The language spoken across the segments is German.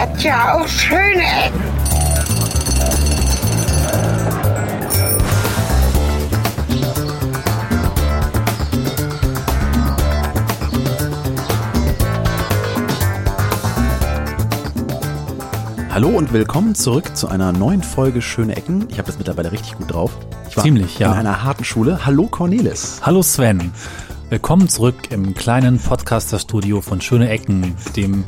hat ja auch schöne Ecken. Hallo und willkommen zurück zu einer neuen Folge Schöne Ecken. Ich habe das mittlerweile richtig gut drauf. Ich war Ziemlich, ja. In einer harten Schule. Hallo Cornelis. Hallo Sven. Willkommen zurück im kleinen Podcaster-Studio von Schöne Ecken, dem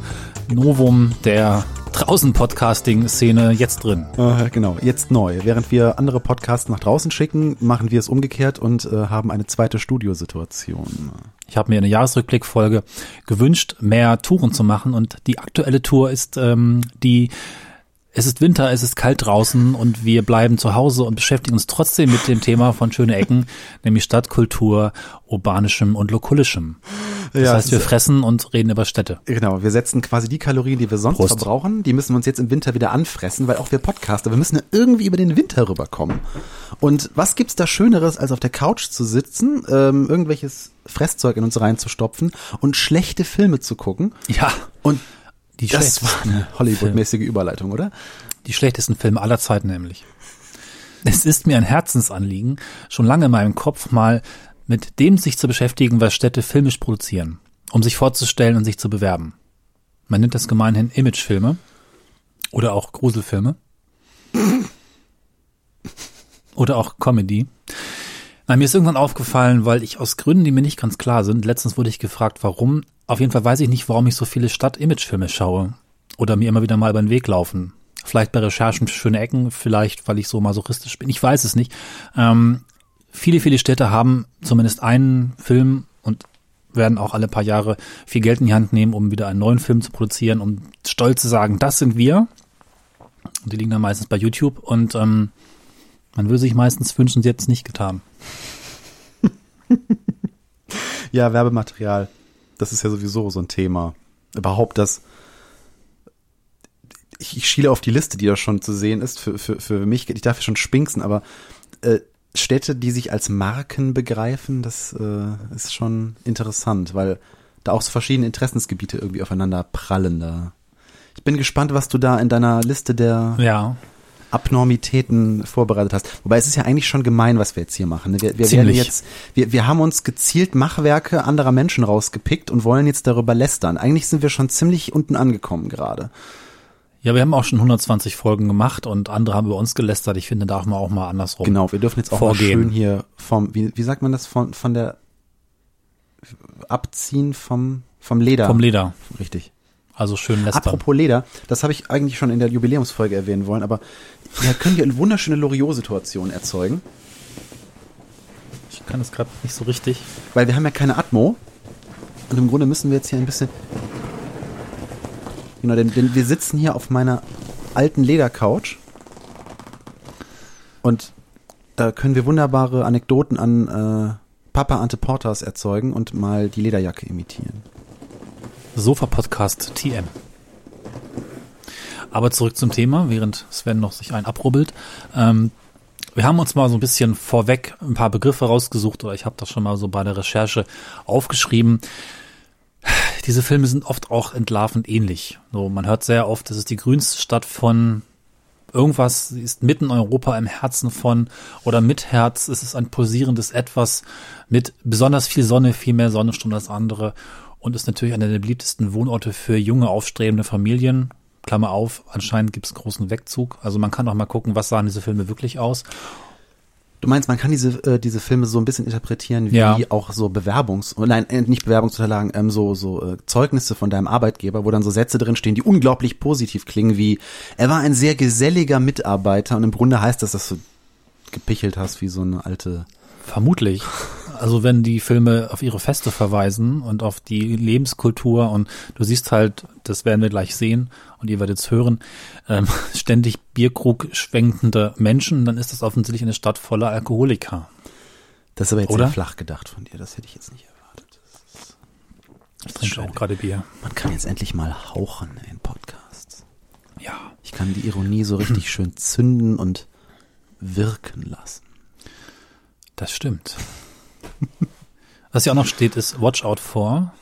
Novum der draußen Podcasting-Szene jetzt drin. Äh, genau, jetzt neu. Während wir andere Podcasts nach draußen schicken, machen wir es umgekehrt und äh, haben eine zweite Studiosituation. Ich habe mir eine Jahresrückblickfolge gewünscht, mehr Touren zu machen und die aktuelle Tour ist ähm, die es ist Winter, es ist kalt draußen und wir bleiben zu Hause und beschäftigen uns trotzdem mit dem Thema von Schöne Ecken, nämlich Stadtkultur, urbanischem und lokulischem. Das Ja, heißt, wir fressen und reden über Städte. Genau, wir setzen quasi die Kalorien, die wir sonst Prost. verbrauchen, die müssen wir uns jetzt im Winter wieder anfressen, weil auch wir Podcaster, wir müssen ja irgendwie über den Winter rüberkommen. Und was gibt's da Schöneres, als auf der Couch zu sitzen, ähm, irgendwelches Fresszeug in uns reinzustopfen und schlechte Filme zu gucken? Ja, Und die das schlechtesten war eine Hollywood-mäßige Überleitung, oder? Die schlechtesten Filme aller Zeiten nämlich. Es ist mir ein Herzensanliegen, schon lange in meinem Kopf mal mit dem sich zu beschäftigen, was Städte filmisch produzieren, um sich vorzustellen und sich zu bewerben. Man nennt das gemeinhin Imagefilme oder auch Gruselfilme oder auch Comedy. Na, mir ist irgendwann aufgefallen, weil ich aus Gründen, die mir nicht ganz klar sind, letztens wurde ich gefragt, warum. Auf jeden Fall weiß ich nicht, warum ich so viele Stadt-Image-Filme schaue oder mir immer wieder mal über den Weg laufen. Vielleicht bei Recherchen für schöne Ecken, vielleicht weil ich so masochistisch bin. Ich weiß es nicht. Ähm, viele, viele Städte haben zumindest einen Film und werden auch alle paar Jahre viel Geld in die Hand nehmen, um wieder einen neuen Film zu produzieren, um stolz zu sagen, das sind wir. Und die liegen dann meistens bei YouTube und ähm, man würde sich meistens wünschen, sie hätten es nicht getan. Ja, Werbematerial. Das ist ja sowieso so ein Thema. Überhaupt das. Ich, ich schiele auf die Liste, die da schon zu sehen ist. Für, für, für mich, ich darf ja schon spinksen, aber äh, Städte, die sich als Marken begreifen, das äh, ist schon interessant, weil da auch so verschiedene Interessensgebiete irgendwie aufeinander prallen da. Ich bin gespannt, was du da in deiner Liste der Ja, Abnormitäten vorbereitet hast. Wobei es ist ja eigentlich schon gemein, was wir jetzt hier machen. ne? Wir, wir werden jetzt, wir, wir haben uns gezielt Machwerke anderer Menschen rausgepickt und wollen jetzt darüber lästern. Eigentlich sind wir schon ziemlich unten angekommen gerade. Ja, wir haben auch schon 120 Folgen gemacht und andere haben über uns gelästert. Ich finde, da darf man auch mal andersrum. Genau, wir dürfen jetzt auch Vorgehen. mal schön hier vom, wie, wie sagt man das, von, von der Abziehen vom, vom Leder. Vom Leder. Richtig. Also schön lästern. Apropos Leder, das habe ich eigentlich schon in der Jubiläumsfolge erwähnen wollen, aber ja, können wir eine wunderschöne Loriot-Situation erzeugen? Ich kann das gerade nicht so richtig. Weil wir haben ja keine Atmo. Und im Grunde müssen wir jetzt hier ein bisschen. Genau, denn, denn wir sitzen hier auf meiner alten Ledercouch. Und da können wir wunderbare Anekdoten an äh, Papa Ante Portas erzeugen und mal die Lederjacke imitieren. Sofa-Podcast TM. Aber zurück zum Thema, während Sven noch sich einen abrubbelt. Ähm, wir haben uns mal so ein bisschen vorweg ein paar Begriffe rausgesucht oder ich habe das schon mal so bei der Recherche aufgeschrieben. Diese Filme sind oft auch entlarvend ähnlich. So, man hört sehr oft, das ist die grünste Stadt von irgendwas, ist mitten in Europa im Herzen von oder mit Herz. Es ist ein pulsierendes Etwas mit besonders viel Sonne, viel mehr Sonnenstunden als andere und ist natürlich einer der beliebtesten Wohnorte für junge, aufstrebende Familien. Klammer auf, anscheinend gibt es großen Wegzug. Also man kann auch mal gucken, was sahen diese Filme wirklich aus. Du meinst, man kann diese, äh, diese Filme so ein bisschen interpretieren wie Ja. auch so Bewerbungs-, nein, äh, nicht Bewerbungsunterlagen, ähm, so, so äh, Zeugnisse von deinem Arbeitgeber, wo dann so Sätze drin stehen, die unglaublich positiv klingen, wie er war ein sehr geselliger Mitarbeiter und im Grunde heißt das, dass du gepichelt hast wie so eine alte. Vermutlich. Also wenn die Filme auf ihre Feste verweisen und auf die Lebenskultur und du siehst halt, das werden wir gleich sehen und ihr werdet es hören, ähm, ständig Bierkrug schwenkende Menschen, dann ist das offensichtlich eine Stadt voller Alkoholiker. Das ist aber jetzt Oder? sehr flach gedacht von dir, das hätte ich jetzt nicht erwartet. Ich trinke auch gerade Bier. Man kann jetzt endlich mal hauchen in Podcasts. Ja. Ich kann die Ironie so richtig schön zünden und wirken lassen. Das stimmt. Was hier auch noch steht, ist Watch Out for,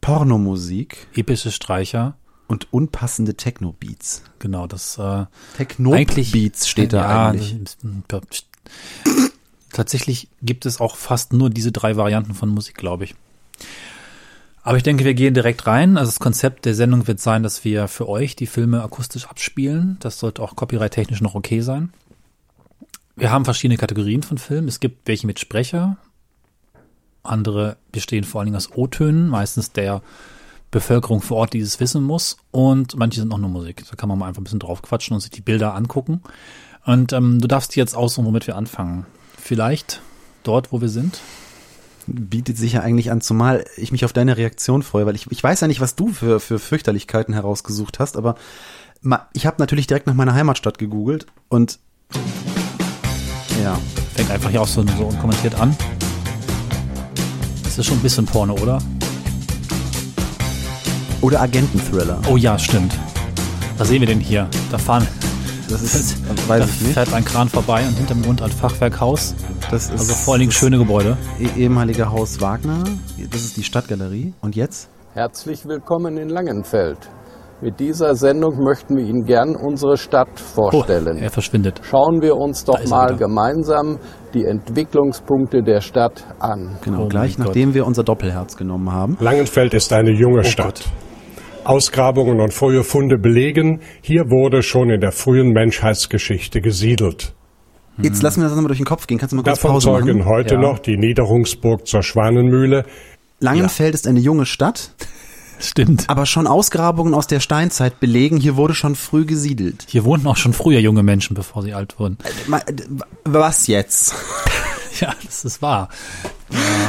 Pornomusik epische Streicher Und unpassende Techno-Beats. Genau, das äh, Techno-Beats steht da ja, eigentlich. das- Tatsächlich gibt es auch fast nur diese drei Varianten von Musik, glaube ich. Aber ich denke, wir gehen direkt rein. Also das Konzept der Sendung wird sein, dass wir für euch die Filme akustisch abspielen. Das sollte auch copyright-technisch noch okay sein. Wir haben verschiedene Kategorien von Filmen. Es gibt welche mit Sprecher. Andere bestehen vor allen Dingen aus O-Tönen, meistens der Bevölkerung vor Ort, die es wissen muss. Und manche sind auch nur Musik. Da kann man mal einfach ein bisschen drauf quatschen und sich die Bilder angucken. Und ähm, du darfst dir jetzt aussuchen, womit wir anfangen. Vielleicht dort, wo wir sind. Bietet sich ja eigentlich an, zumal ich mich auf deine Reaktion freue, weil ich, ich weiß ja nicht, was du für, für Fürchterlichkeiten herausgesucht hast, aber ich habe natürlich direkt nach meiner Heimatstadt gegoogelt und ja, Fängt einfach hier auch so, so unkommentiert an. Das ist schon ein bisschen Porno, oder? oder Agenten-Thriller. Oh ja, stimmt. Was sehen wir denn hier? Da fahren, Das ist, da weiß ich nicht. fährt ein Kran vorbei und hinterm Grund ein Fachwerkhaus. Das ist Also vor allen Dingen das schöne Gebäude. eh- ehemalige Haus Wagner. Das ist die Stadtgalerie. Und jetzt? Herzlich willkommen in Langenfeld. Mit dieser Sendung möchten wir Ihnen gern unsere Stadt Oh, vorstellen. er verschwindet. Schauen wir uns doch mal wieder. gemeinsam die Entwicklungspunkte der Stadt an. Genau, Oh gleich nachdem wir unser Doppelherz genommen haben. Langenfeld ist eine junge Stadt. Ausgrabungen und frühe Funde belegen, hier wurde schon in der frühen Menschheitsgeschichte gesiedelt. Jetzt lassen wir das nochmal durch den Kopf gehen. Kannst du mal kurz Davon Pause zeugen machen? heute Ja. noch die Niederungsburg zur Schwanenmühle, Langenfeld ist eine junge Stadt, Stimmt. aber schon Ausgrabungen aus der Steinzeit belegen, hier wurde schon früh gesiedelt. Hier wohnten auch schon früher junge Menschen, bevor sie alt wurden. Ma- d- Was jetzt? Ja, das ist wahr.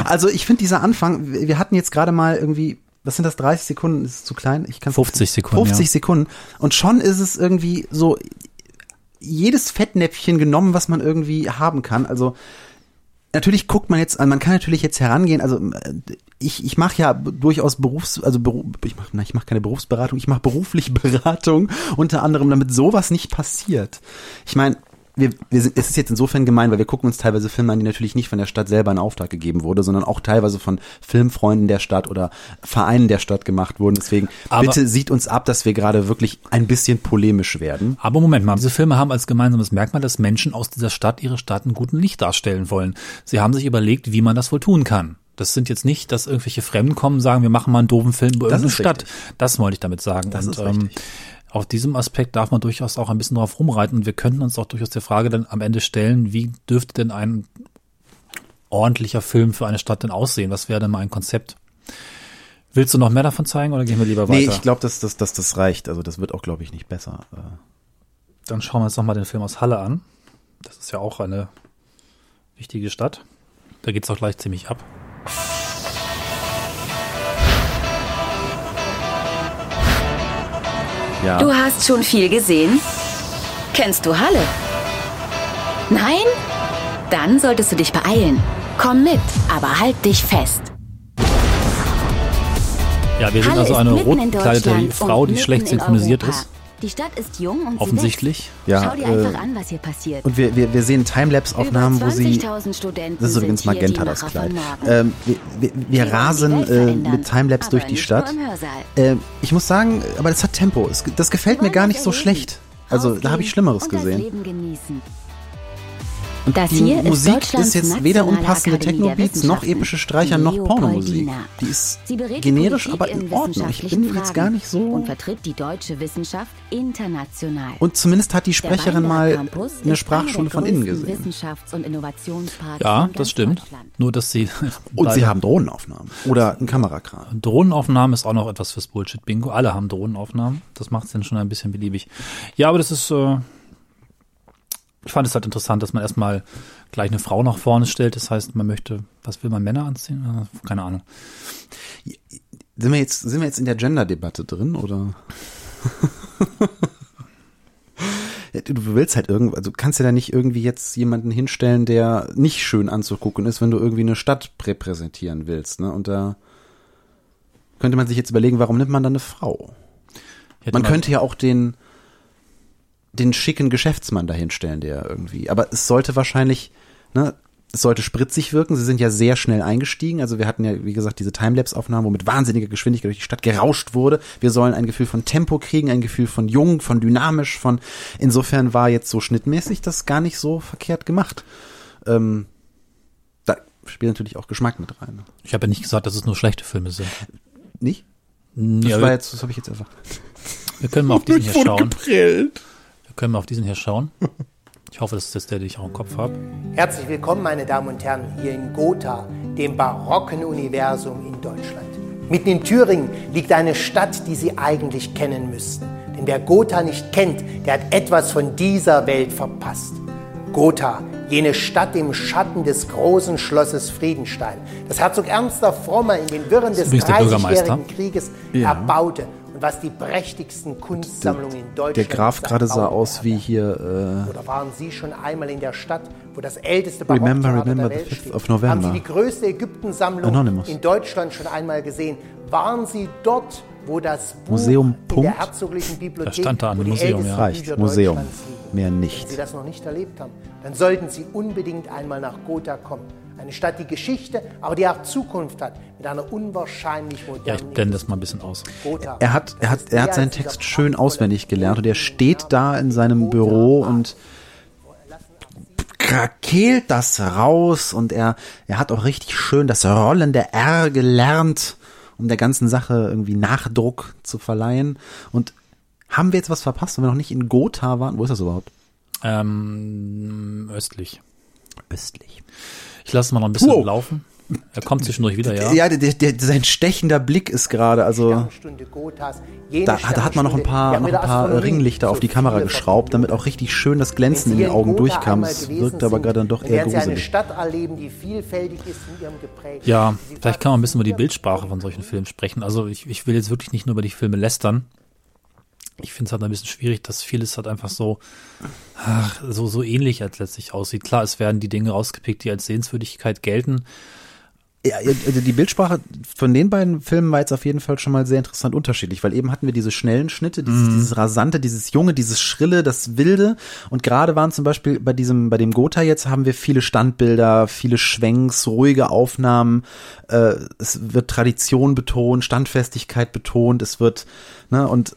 Also ich finde dieser Anfang, wir wir hatten jetzt gerade mal irgendwie, was sind das, 30 Sekunden, ist es zu klein? Ich kann 50 Sekunden, 50 ja. Sekunden. Und schon ist es irgendwie so jedes Fettnäpfchen genommen, was man irgendwie haben kann. Also natürlich guckt man jetzt, man kann natürlich jetzt herangehen, also äh, ich, ich mache ja durchaus Berufs, also Beru, ich mache ich mach keine Berufsberatung, ich mache beruflich Beratung, unter anderem, damit sowas nicht passiert. Ich meine, wir, wir sind, es ist jetzt insofern gemein, weil wir gucken uns teilweise Filme an, die natürlich nicht von der Stadt selber in Auftrag gegeben wurde, sondern auch teilweise von Filmfreunden der Stadt oder Vereinen der Stadt gemacht wurden. Deswegen Aber- bitte sieht uns ab, dass wir gerade wirklich ein bisschen polemisch werden. Aber Moment mal, diese Filme haben als gemeinsames Merkmal, dass Menschen aus dieser Stadt ihre Stadt in gutem Licht darstellen wollen. Sie haben sich überlegt, wie man das wohl tun kann. Das sind jetzt nicht, dass irgendwelche Fremden kommen und sagen, wir machen mal einen doofen Film über Das irgendeine Stadt. richtig. Das wollte ich damit sagen. Das und ist richtig. Auf diesem Aspekt darf man durchaus auch ein bisschen drauf rumreiten und wir könnten uns auch durchaus der Frage dann am Ende stellen, wie dürfte denn ein ordentlicher Film für eine Stadt denn aussehen? Was wäre denn mal ein Konzept? Willst du noch mehr davon zeigen oder gehen wir lieber weiter? Nee, ich glaube, dass, dass, dass das reicht. Also das wird auch, glaube ich, nicht besser. Äh, Dann schauen wir uns nochmal den Film aus Halle an. Das ist ja auch eine wichtige Stadt. Da geht's auch gleich ziemlich ab. Ja. Du hast schon viel gesehen? Kennst du Halle? Nein? Dann solltest du dich beeilen. Komm mit, aber halt dich fest. Ja, wir sind Halle also eine rotgekleidete Deutschland Frau, die schlecht synchronisiert ist. Die Stadt ist jung und Offensichtlich. Ja, Schau dir äh, einfach an, was hier passiert. Und wir, wir, wir sehen Timelapse-Aufnahmen, wo sie. 20.000 Studenten Das ist übrigens Magenta, das Kleid. Ähm, wir wir, wir rasen äh, mit Timelapse durch die Stadt. Ähm, ich muss sagen, aber das hat Tempo. Das gefällt mir gar nicht so schlecht. Also da habe ich Schlimmeres gesehen. Und Das die hier ist Musik Deutschlands ist jetzt weder unpassende Techno-Beats noch epische Streicher noch Pornomusik. Die ist generisch, aber in Ordnung. Ich bin jetzt gar nicht so. und vertritt die deutsche Wissenschaft international. Und zumindest hat die Sprecherin mal ist eine Sprachschule von innen gesehen. Wissenschafts- und Innovationsparks Ja, das stimmt. Nur, dass sie. Und sie haben Drohnenaufnahmen. Oder ein Kamerakran. Drohnenaufnahmen ist auch noch etwas fürs Bullshit-Bingo. Alle haben Drohnenaufnahmen. Das macht es dann schon ein bisschen beliebig. Ja, aber das ist, äh, ich fand es halt interessant, dass man erstmal gleich eine Frau nach vorne stellt. Das heißt, man möchte, was will man Männer anziehen? Keine Ahnung. Sind wir jetzt, sind wir jetzt in der Gender-Debatte drin, oder? Du willst halt irgendwo, also du kannst ja da nicht irgendwie jetzt jemanden hinstellen, der nicht schön anzugucken ist, wenn du irgendwie eine Stadt repräsentieren willst, ne? Und da könnte man sich jetzt überlegen, warum nimmt man dann eine Frau? Hätte Man könnte ja auch den, den schicken Geschäftsmann dahinstellen, der irgendwie, aber es sollte wahrscheinlich, ne, es sollte spritzig wirken. Sie sind ja sehr schnell eingestiegen. Also wir hatten ja, wie gesagt, diese Timelapse-Aufnahmen, wo mit wahnsinniger Geschwindigkeit durch die Stadt gerauscht wurde. Wir sollen ein Gefühl von Tempo kriegen, ein Gefühl von jung, von dynamisch, von insofern war jetzt so schnittmäßig das gar nicht so verkehrt gemacht. Ähm, da spielt natürlich auch Geschmack mit rein. Ich habe ja nicht gesagt, dass es nur schlechte Filme sind. Nicht? Das Ja, war wir, jetzt, das habe ich jetzt einfach. wir können mal auf diesen hier schauen. geprellt. Wir können mal auf diesen hier schauen. Ich hoffe, das ist jetzt der, den ich auch im Kopf habe. Herzlich willkommen, meine Damen und Herren, hier in Gotha, dem barocken Universum in Deutschland. Mitten in Thüringen liegt eine Stadt, die Sie eigentlich kennen müssten. Denn wer Gotha nicht kennt, der hat etwas von dieser Welt verpasst. Gotha, jene Stadt im Schatten des großen Schlosses Friedenstein, das Herzog Ernst der Fromme in den Wirren des. 30-jährigen Krieges Ja. erbaute und was die prächtigsten Kunstsammlungen in Deutschland Der Graf gerade sah aus wie hier, Oder waren Sie schon einmal in der Stadt, wo das älteste Remember, Barocktheater remember der the Welt 5th steht? of November. Haben Sie die größte Ägyptensammlung Anonymous. in Deutschland schon einmal gesehen? Waren Sie dort, wo das Buch Museum, in Punkt. der herzoglichen Bibliothek, Da stand da an wo dem die Museum, ja. Reicht, Museum. Mehr Wenn nicht. Sie das noch nicht erlebt haben, dann sollten Sie unbedingt einmal nach Gotha kommen. Eine Stadt, die Geschichte, aber die auch Zukunft hat, mit einer unwahrscheinlich Ja, modernen ich blende das mal ein bisschen aus. Gotha. Er hat, er hat, er hat seinen Text schön auswendig gelernt und er steht da in seinem Büro und krakelt das raus und er, er hat auch richtig schön das rollende R gelernt, um der ganzen Sache irgendwie Nachdruck zu verleihen. Und haben wir jetzt was verpasst, wenn wir noch nicht in Gotha waren? Wo ist das überhaupt? Ähm, östlich. Östlich. Ich lasse es mal noch ein bisschen Wow. laufen. Er kommt zwischendurch wieder, ja. Ja, der, der, sein stechender Blick ist gerade, also da, da hat man noch ein paar, noch ein paar Ringlichter auf die Kamera geschraubt, damit auch richtig schön das Glänzen in den Augen durchkam. Es wirkte aber gerade dann doch eher gruselig. Ja, vielleicht kann man ein bisschen über die Bildsprache von solchen Filmen sprechen. Also ich, ich will jetzt wirklich nicht nur über die Filme lästern. Ich finde es halt ein bisschen schwierig, dass vieles halt einfach so, ach, so, so ähnlich als letztlich aussieht. Klar, es werden die Dinge rausgepickt, die als Sehenswürdigkeit gelten. Ja, also die Bildsprache von den beiden Filmen war jetzt auf jeden Fall schon mal sehr interessant unterschiedlich, weil eben hatten wir diese schnellen Schnitte, dieses, dieses rasante, dieses junge, dieses schrille, das wilde und gerade waren zum Beispiel bei diesem, bei dem Gotha jetzt haben wir viele Standbilder, viele Schwenks, ruhige Aufnahmen, äh, es wird Tradition betont, Standfestigkeit betont, es wird, ne, und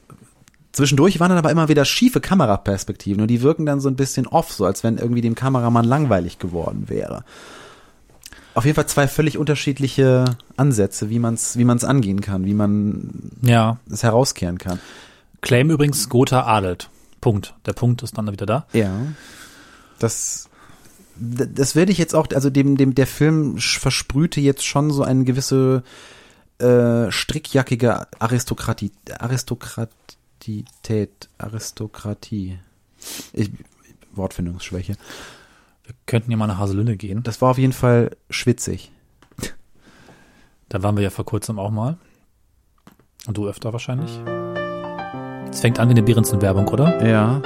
Zwischendurch waren dann aber immer wieder schiefe Kameraperspektiven und die wirken dann so ein bisschen off, so als wenn irgendwie dem Kameramann langweilig geworden wäre. Auf jeden Fall zwei völlig unterschiedliche Ansätze, wie man es wie man's angehen kann, wie man Ja. es herauskehren kann. Claim übrigens, Gotha adelt. Punkt. Der Punkt ist dann wieder da. Ja. Das das werde ich jetzt auch, also dem, dem, der Film versprühte jetzt schon so eine gewisse äh, strickjackige Aristokratie, Aristokratität, Aristokratie. Ich, Wortfindungsschwäche. Wir könnten ja mal nach Haselünne gehen. Das war auf jeden Fall schwitzig. Da waren wir ja vor kurzem auch mal. Und du öfter wahrscheinlich. Es fängt an wie eine Behrensen-Werbung, oder? Ja.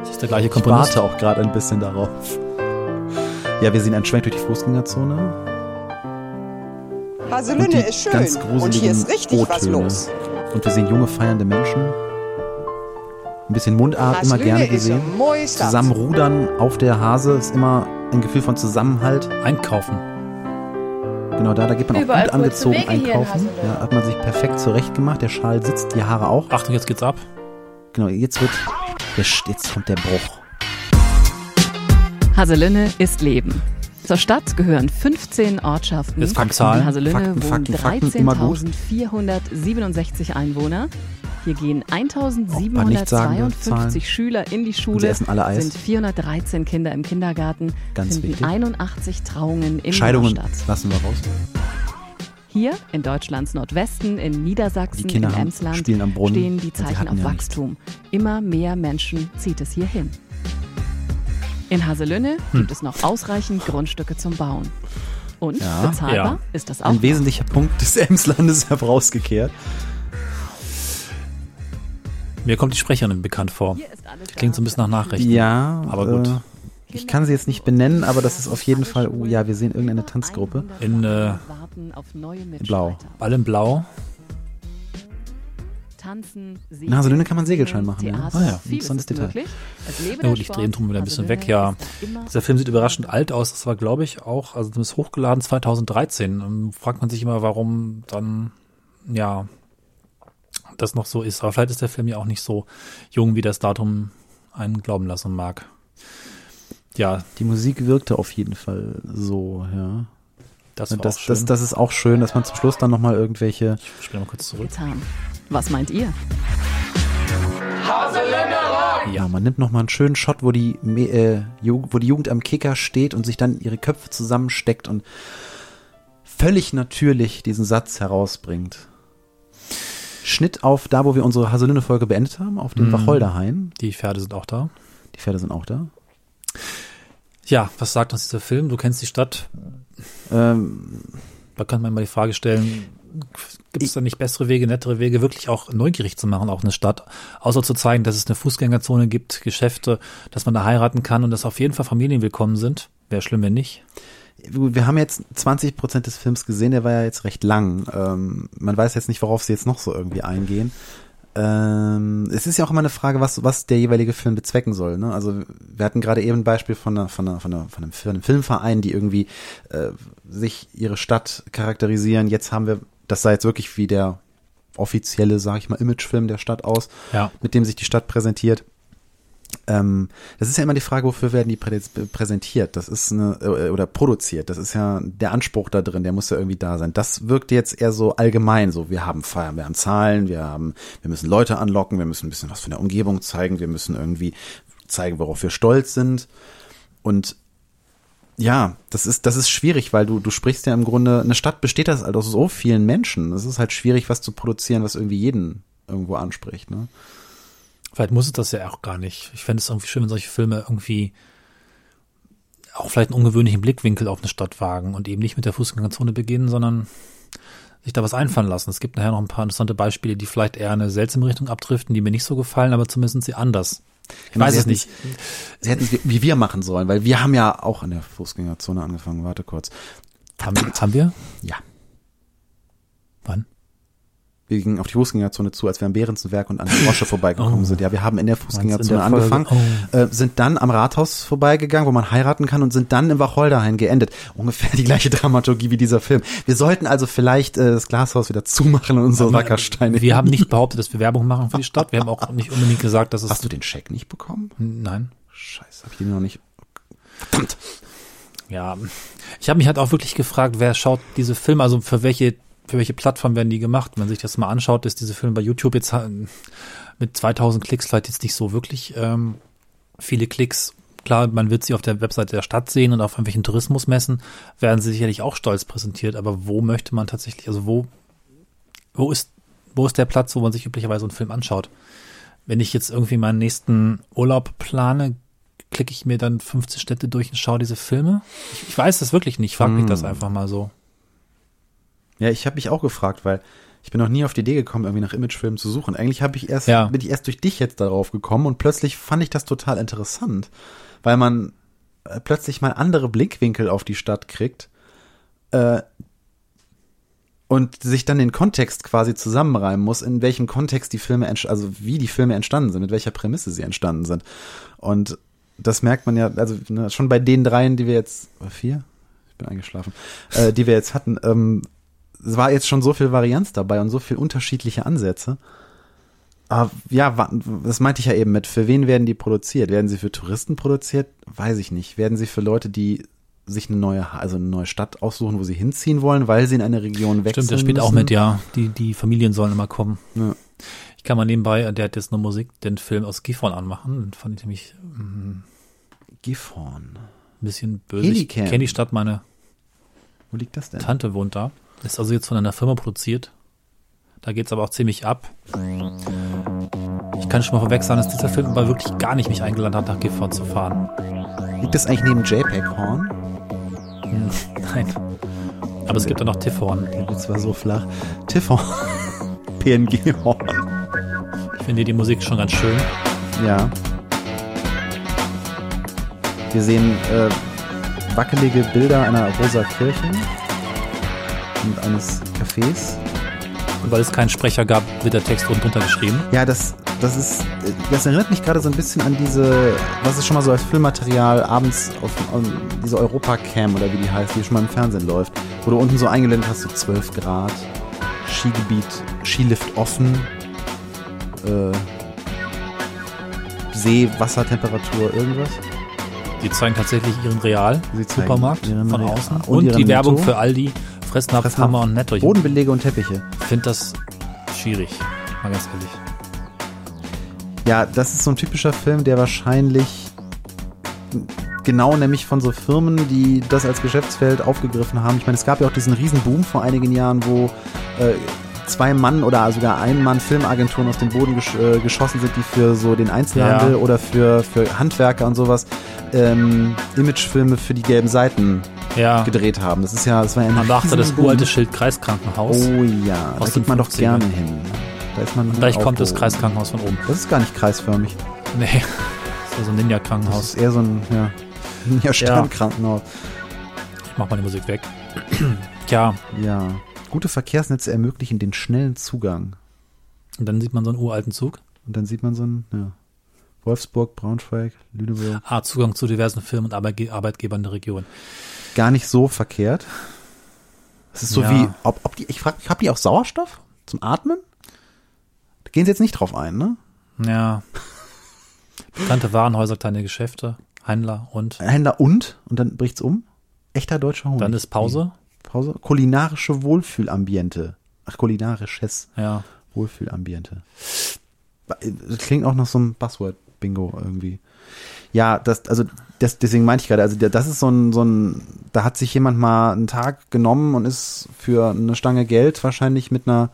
Das ist der gleiche Ich Komponist. warte auch gerade ein bisschen darauf. Ja, wir sehen einen Schwenk durch die Fußgängerzone. Haselünne ist schön ganz und hier ist richtig was los. Und wir sehen junge feiernde Menschen. Ein bisschen Mundart immer gerne gesehen. Zusammen rudern auf der Hase ist immer ein Gefühl von Zusammenhalt. Einkaufen. Genau da, da geht man auch Überall gut kurze angezogen einkaufen. Ja, hat man sich perfekt zurecht gemacht. Der Schal sitzt, die Haare auch. Achtung, jetzt geht's ab. Genau, jetzt wird, jetzt kommt der Bruch. Haselünne ist Leben. Zur Stadt gehören 15 Ortschaften. Jetzt kommen Zahlen. In Haselünne Fakten, wohnen Fakten, Fakten, immer gut. 13.467 Einwohner. Hier gehen Auch bei nichtssagenden 1752 Zahlen. Schüler in die Schule, essen alle Eis. sind 413 Kinder im Kindergarten, Ganz finden wichtig. 81 Trauungen in Scheidungen der Stadt. lassen wir raus. Hier in Deutschlands Nordwesten, in Niedersachsen, haben- Emsland spielen am Brunnen, stehen die Zeichen auf ja Wachstum. Immer mehr Menschen zieht es hier hin. In Haselünne gibt es noch ausreichend Grundstücke zum Bauen. Und Ja. bezahlbar Ja. ist das auch. Ein wesentlicher Punkt des Emslandes herausgekehrt. Mir kommt die Sprecherin bekannt vor. Alles Klingt so ein bisschen nach Nachrichten. Ja, Aber gut. Äh, ich kann sie jetzt nicht benennen, aber das ist auf jeden Fall, oh ja, wir sehen irgendeine Tanzgruppe. In, äh, neue Blau. Mitstreiter. All in Blau. Tanzen, In Haselünne kann man Segelschein machen, ja. Ah ja, interessantes ist Detail. Na der gut, ich drehe den Drum wieder ein bisschen Haselünne weg, ja. Dieser Film sieht überraschend alt aus. Das war, glaube ich, auch, also zumindest hochgeladen 2013. Ähm, Fragt man sich immer, warum dann, ja, das noch so ist. Aber vielleicht ist der Film ja auch nicht so jung, wie das Datum einen glauben lassen mag. Ja, Die Musik wirkte auf jeden Fall so, ja. das war Das, auch schön. das, das ist auch schön, dass man zum Schluss dann nochmal irgendwelche ich spiele mal kurz zurück. getan. Was meint ihr? Ja, man nimmt nochmal einen schönen Shot, wo die, äh, wo die Jugend am Kicker steht und sich dann ihre Köpfe zusammensteckt und völlig natürlich diesen Satz herausbringt. Schnitt auf da, wo wir unsere Haselünne-Folge beendet haben, auf dem Mhm. Wacholderhain. Die Pferde sind auch da. Die Pferde sind auch da. Ja, was sagt uns dieser Film? Du kennst die Stadt. Ähm, Da kann man mal die Frage stellen, gibt es da nicht bessere Wege, nettere Wege, wirklich auch neugierig zu machen, auch eine Stadt, außer zu zeigen, dass es eine Fußgängerzone gibt, Geschäfte, dass man da heiraten kann und dass auf jeden Fall Familien willkommen sind. Wäre schlimm, wenn nicht. Wir haben jetzt 20 Prozent des Films gesehen, der war ja jetzt recht lang. Ähm, man weiß jetzt nicht, worauf sie jetzt noch so irgendwie eingehen. Ähm, es ist ja auch immer eine Frage, was, was der jeweilige Film bezwecken soll. Ne? Also wir hatten gerade eben ein Beispiel von, einer, von, einer, von, einer, von, einem, von einem Filmverein, die irgendwie äh, sich ihre Stadt charakterisieren. Jetzt haben wir, das sah jetzt wirklich wie der offizielle, sage ich mal, Imagefilm der Stadt aus, Ja. mit dem sich die Stadt präsentiert. Ähm, das ist ja immer die Frage, wofür werden die prä präsentiert? Das ist eine, äh, oder produziert. Das ist ja der Anspruch da drin, der muss ja irgendwie da sein. Das wirkt jetzt eher so allgemein, so wir haben Feiern, wir haben Zahlen, wir haben, wir müssen Leute anlocken, wir müssen ein bisschen was von der Umgebung zeigen, wir müssen irgendwie zeigen, worauf wir stolz sind. Und ja, das ist, das ist schwierig, weil du, du sprichst ja im Grunde, eine Stadt besteht das halt aus so vielen Menschen. Es ist halt schwierig, was zu produzieren, was irgendwie jeden irgendwo anspricht, ne? Vielleicht muss es das ja auch gar nicht. Ich fände es irgendwie schön, wenn solche Filme irgendwie auch vielleicht einen ungewöhnlichen Blickwinkel auf eine Stadt wagen und eben nicht mit der Fußgängerzone beginnen, sondern sich da was einfallen lassen. Es gibt nachher noch ein paar interessante Beispiele, die vielleicht eher eine seltsame Richtung abdriften, die mir nicht so gefallen, aber zumindest sind sie anders. Ich Genau, weiß es nicht. Sie hätten es wie- wir machen sollen, weil wir haben ja auch in der Fußgängerzone angefangen. Warte kurz. Haben, haben wir? Ja. Wir gingen auf die Fußgängerzone zu, als wir am Behrensenwerk und an der Rosche vorbeigekommen Oh. sind. Ja, wir haben in der Fußgängerzone in der angefangen, äh, sind dann am Rathaus vorbeigegangen, wo man heiraten kann und sind dann im Wacholderhain geendet. Ungefähr die gleiche Dramaturgie wie dieser Film. Wir sollten also vielleicht äh, das Glashaus wieder zumachen und unsere Wackersteine. Wir haben nicht behauptet, dass wir Werbung machen für die Stadt. Wir haben auch nicht unbedingt gesagt, dass es. Hast du den Scheck nicht bekommen? Nein. Scheiße, hab ich den noch nicht. Verdammt. Ja, ich habe mich halt auch wirklich gefragt, wer schaut diese Filme, also für welche für welche Plattform werden die gemacht? Wenn man sich das mal anschaut, ist diese Film bei YouTube jetzt halt mit 2000 Klicks vielleicht jetzt nicht so wirklich ähm, viele Klicks. Klar, man wird sie auf der Webseite der Stadt sehen und auf irgendwelchen Tourismusmessen werden sie sicherlich auch stolz präsentiert. Aber wo möchte man tatsächlich, also wo, wo ist, wo ist der Platz, wo man sich üblicherweise einen Film anschaut? Wenn ich jetzt irgendwie meinen nächsten Urlaub plane, klicke ich mir dann 50 Städte durch und schaue diese Filme? Ich, ich weiß das wirklich nicht. Ich frage mich das einfach mal so. Ja, ich habe mich auch gefragt, weil ich bin noch nie auf die Idee gekommen, irgendwie nach Imagefilmen zu suchen. Eigentlich habe ich erst, Ja. bin ich erst durch dich jetzt darauf gekommen und plötzlich fand ich das total interessant, weil man äh, plötzlich mal andere Blickwinkel auf die Stadt kriegt äh, und sich dann den Kontext quasi zusammenreimen muss, in welchem Kontext die Filme, also wie die Filme entstanden sind, mit welcher Prämisse sie entstanden sind. Und das merkt man ja, also ne, schon bei den dreien, die wir jetzt, vier? Ich bin eingeschlafen, äh, die wir jetzt hatten, ähm, es war jetzt schon so viel Varianz dabei und so viel unterschiedliche Ansätze. Aber ja, wa- das meinte ich ja eben mit, für wen werden die produziert? Werden sie für Touristen produziert? Weiß ich nicht. Werden sie für Leute, die sich eine neue, also eine neue Stadt aussuchen, wo sie hinziehen wollen, weil sie in eine Region wechseln Stimmt, der spielt auch müssen? mit, ja. Die, die Familien sollen immer kommen. Ja. Ich kann mal nebenbei, der hat jetzt nur Musik, den Film aus Gifhorn anmachen. Den fand ich nämlich mm, Gifhorn. ein bisschen böse. Ich Helicam. kenne die Stadt, meine Wo liegt das denn? Tante wohnt da. Ist also jetzt von einer Firma produziert. Da geht's aber auch ziemlich ab. Ich kann schon mal vorweg sagen, dass dieser Film aber wirklich gar nicht mich eingeladen hat, nach Gifhorn zu fahren. Liegt das eigentlich neben JPEG-Horn? Hm, Nein. Aber es gibt da noch Tiffhorn. Der Witz war so flach. Tiffhorn. PNG-Horn. Ich finde die Musik schon ganz schön. Ja. Wir sehen äh, wackelige Bilder einer rosa Kirche und eines Cafés. Und weil es keinen Sprecher gab, wird der Text unten drunter geschrieben. Ja, das, das ist, das erinnert mich gerade so ein bisschen an diese, was ist schon mal so als Filmmaterial abends auf, auf diese Europa-Cam oder wie die heißt, die schon mal im Fernsehen läuft, wo du unten so eingeblendet hast, so 12 Grad, Skigebiet, Skilift offen, äh, See, Wassertemperatur, irgendwas. Die zeigen tatsächlich ihren Real Sie zeigen Supermarkt ihren von außen und und, die Werbung für Aldi, Fressnapf, Fressnapf, Hammer und Netto. Ich Bodenbelege und Teppiche. finde das schwierig, mal ganz ehrlich. Ja, das ist so ein typischer Film, der wahrscheinlich genau nämlich von so Firmen, die das als Geschäftsfeld aufgegriffen haben. Ich meine, es gab ja auch diesen Riesenboom vor einigen Jahren, wo äh, zwei Mann oder sogar ein Mann Filmagenturen aus dem Boden gesch äh, geschossen sind, die für so den Einzelhandel Ja. oder für, für Handwerker und sowas ähm, Imagefilme für die gelben Seiten Ja, gedreht haben. Das ist ja, das war ja ein man beachte das uralte Schild Kreiskrankenhaus. Oh ja, da aus geht den man doch 50ern. gerne hin. Da ist man Gleich kommt das. Kreiskrankenhaus von oben. Das ist gar nicht kreisförmig. Nee, das ist ja so ein Das Ninja-Krankenhaus. ist eher so ein, ja, ja Sternkrankenhaus. Ich mach mal die Musik weg. Tja, Ja. Gute Verkehrsnetze ermöglichen den schnellen Zugang. und dann sieht man so einen uralten Zug. Und dann sieht man so ein, ja. Wolfsburg, Braunschweig, Lüneburg. Ah, Zugang zu diversen Firmen und Arbeitge Arbeitgebern der Region. Gar nicht so verkehrt. Es ist so Ja. wie, ob, ob die, ich frage, haben die auch Sauerstoff zum Atmen? Da gehen sie jetzt nicht drauf ein, ne? Ja. Bekannte Warenhäuser, kleine Geschäfte, Händler und Händler und, und dann bricht's um. Echter deutscher Honig. dann ist Pause. Pause. Kulinarische Wohlfühlambiente. Ach, kulinarisches Ja. Wohlfühlambiente. Das klingt auch nach so einem Buzzword-Bingo irgendwie. Ja, das, also das, deswegen meinte ich gerade, also das ist so ein, so ein, da hat sich jemand mal einen Tag genommen und ist für eine Stange Geld wahrscheinlich mit einer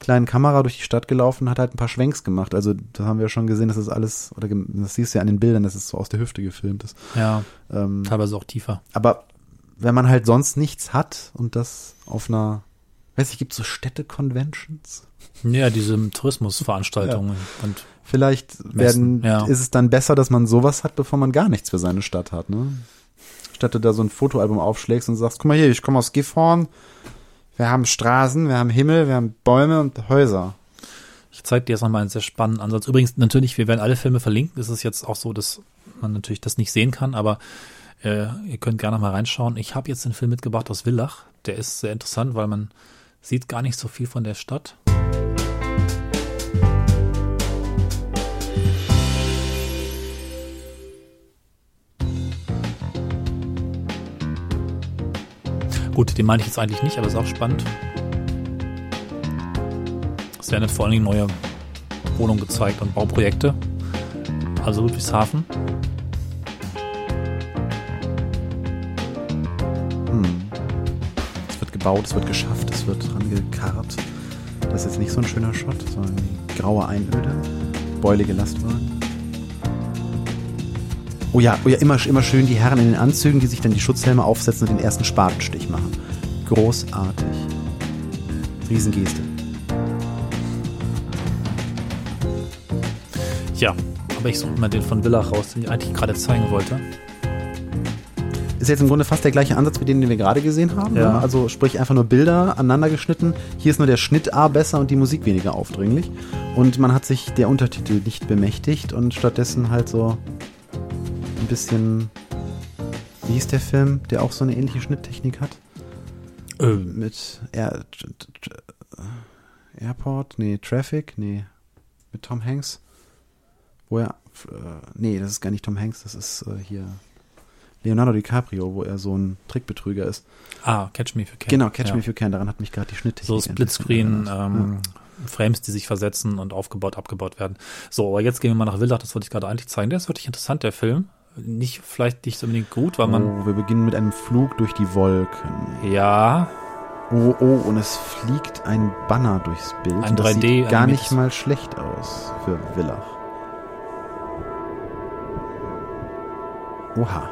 kleinen Kamera durch die Stadt gelaufen und hat halt ein paar Schwenks gemacht. Also da haben wir schon gesehen, dass das alles, oder das siehst du ja an den Bildern, dass es so aus der Hüfte gefilmt ist. Ja, Ähm, teilweise auch tiefer. aber wenn man halt sonst nichts hat und das auf einer, weiß ich, gibt so Städte-Conventions? Ja, diese Tourismusveranstaltungen und Vielleicht werden, Messen, ja. ist es dann besser, dass man sowas hat, bevor man gar nichts für seine Stadt hat, ne? Statt du da so ein Fotoalbum aufschlägst und sagst, guck mal hier, ich komme aus Gifhorn, wir haben Straßen, wir haben Himmel, wir haben Bäume und Häuser. Ich zeige dir jetzt nochmal einen sehr spannenden Ansatz. Übrigens, natürlich, wir werden alle Filme verlinken. Es ist jetzt auch so, dass man natürlich das nicht sehen kann, aber äh, ihr könnt gerne mal reinschauen. Ich habe jetzt den Film mitgebracht aus Villach. Der ist sehr interessant, weil man sieht gar nicht so viel von der Stadt. Gut, den meine ich jetzt eigentlich nicht, aber ist auch spannend. Es werden vor allen Dingen neue Wohnungen gezeigt und Bauprojekte. Also Ludwigshafen. Es wird gebaut, es wird geschafft, es wird rangekarrt. Das ist jetzt nicht so ein schöner Shot, sondern graue Einöde, beulige Lastwagen. Oh ja, oh ja immer, immer schön die Herren in den Anzügen, die sich dann die Schutzhelme aufsetzen und den ersten Spatenstich machen. Großartig. Riesengeste. Ja, aber ich suche mal den von Villach raus, den ich eigentlich gerade zeigen wollte. Ist jetzt im Grunde fast der gleiche Ansatz wie den, den wir gerade gesehen haben. Ja. Ne? Also sprich einfach nur Bilder aneinander geschnitten. Hier ist nur der Schnitt A besser und die Musik weniger aufdringlich. Und man hat sich der Untertitel nicht bemächtigt und stattdessen halt so ein bisschen. Wie hieß der Film, der auch so eine ähnliche Schnitttechnik hat? Ähm, Mit Air, Airport? Nee, Traffic? Nee. Mit Tom Hanks? Wo er. Äh, nee, das ist gar nicht Tom Hanks, das ist äh, hier. Leonardo DiCaprio, wo er so ein Trickbetrüger ist. ah, Catch Me If You Can. Genau, Catch ja. Me If You Can, daran hat mich gerade die Schnitttechnik So Splitscreen, ähm, Frames, die sich versetzen und aufgebaut, abgebaut werden. So, aber jetzt gehen wir mal nach Villach, das wollte ich gerade eigentlich zeigen. Der ist wirklich interessant, der Film. Nicht, vielleicht nicht so unbedingt gut, weil man, oh, wir beginnen mit einem Flug durch die Wolken. ja, Oh, oh, und es fliegt ein Banner durchs Bild. Ein Und das 3D sieht gar nicht mal schlecht aus für Villach. Oha.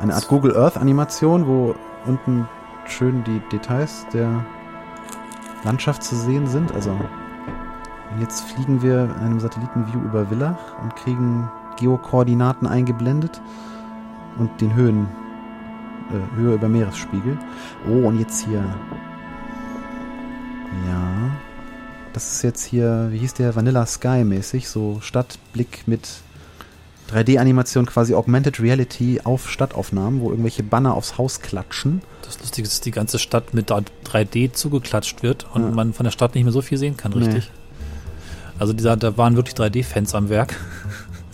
Eine Art Google Earth Animation, wo unten schön die Details der Landschaft zu sehen sind. Also und jetzt fliegen wir in einem Satellitenview über Villach und kriegen Geokoordinaten eingeblendet und den Höhen, äh, Höhe über Meeresspiegel. Oh, und jetzt hier Ja. Das ist jetzt hier, wie hieß der, Vanilla Sky mäßig, so Stadtblick mit 3D-Animation, quasi Augmented Reality auf Stadtaufnahmen, wo irgendwelche Banner aufs Haus klatschen. Das Lustige ist, dass die ganze Stadt mit 3D zugeklatscht wird und Ja. man von der Stadt nicht mehr so viel sehen kann, richtig? Also dieser, da waren wirklich 3D-Fans am Werk.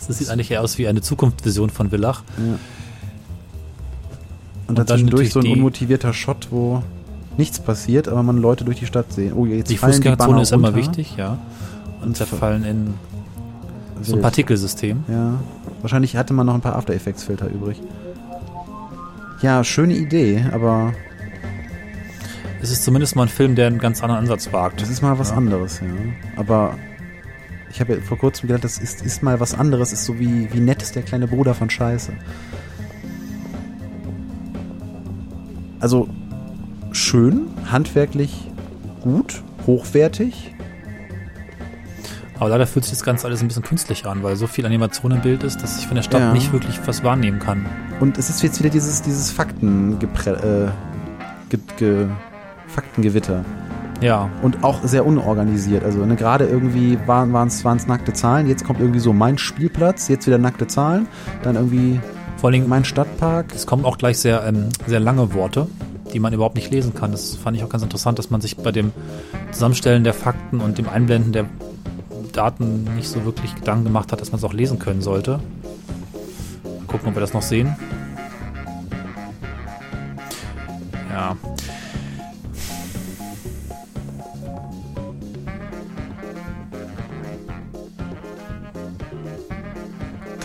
Das sieht eigentlich eher aus wie eine Zukunftsvision von Villach. Und, Und dann dazwischendurch so ein unmotivierter Shot, wo nichts passiert, aber man Leute durch die Stadt sehen. Oh, jetzt Die Fußgängerzone ist immer wichtig, ja. Und Und zerfallen in so ein. Partikelsystem. Ja. Wahrscheinlich hatte man noch ein paar After Effects Filter übrig. Ja, schöne Idee, aber Es ist zumindest mal ein Film, der einen ganz anderen Ansatz wagt. das ist mal was Ja. anderes, ja. Aber ich habe ja vor kurzem gedacht, das ist, ist mal was anderes, ist so wie, wie nett ist der kleine Bruder von Scheiße. Also schön, handwerklich gut, hochwertig. Aber leider fühlt sich das Ganze alles ein bisschen künstlich an, weil so viel Animation im Bild ist, dass ich von der Stadt Ja. nicht wirklich was wahrnehmen kann. Und es ist jetzt wieder dieses, dieses Fakten äh, ge, ge, Faktengewitter. Ja, Und auch sehr unorganisiert. Also ne, gerade irgendwie waren es nackte Zahlen, jetzt kommt irgendwie so mein Spielplatz, jetzt wieder nackte Zahlen, dann irgendwie vor allen Dingen, mein Stadtpark. es kommen auch gleich sehr, ähm, sehr lange Worte, die man überhaupt nicht lesen kann. Das fand ich auch ganz interessant, dass man sich bei dem Zusammenstellen der Fakten und dem Einblenden der Daten nicht so wirklich Gedanken gemacht hat, dass man es auch lesen können sollte. Mal gucken, ob wir das noch sehen. Ja,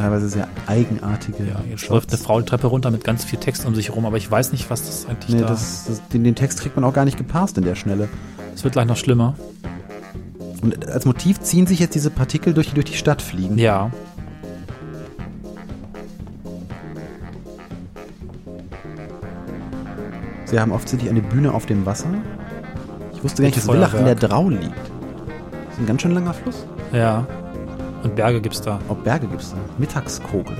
Teilweise sehr eigenartige. ja jetzt läuft eine Frau die Treppe runter mit ganz viel Text um sich herum, aber ich weiß nicht, was das eigentlich Nee, da... das, das, den, den Text kriegt man auch gar nicht gepasst in der Schnelle. Es wird gleich noch schlimmer. Und als Motiv ziehen sich jetzt diese Partikel durch, die durch die Stadt fliegen. Ja, Sie haben offensichtlich eine Bühne auf dem Wasser. Ich wusste gar nicht, dass Villach in der. Drau liegt. Das ist ein ganz schön langer Fluss. ja. Und Berge gibt's da. Ob Berge gibt's da? Mittagskogel.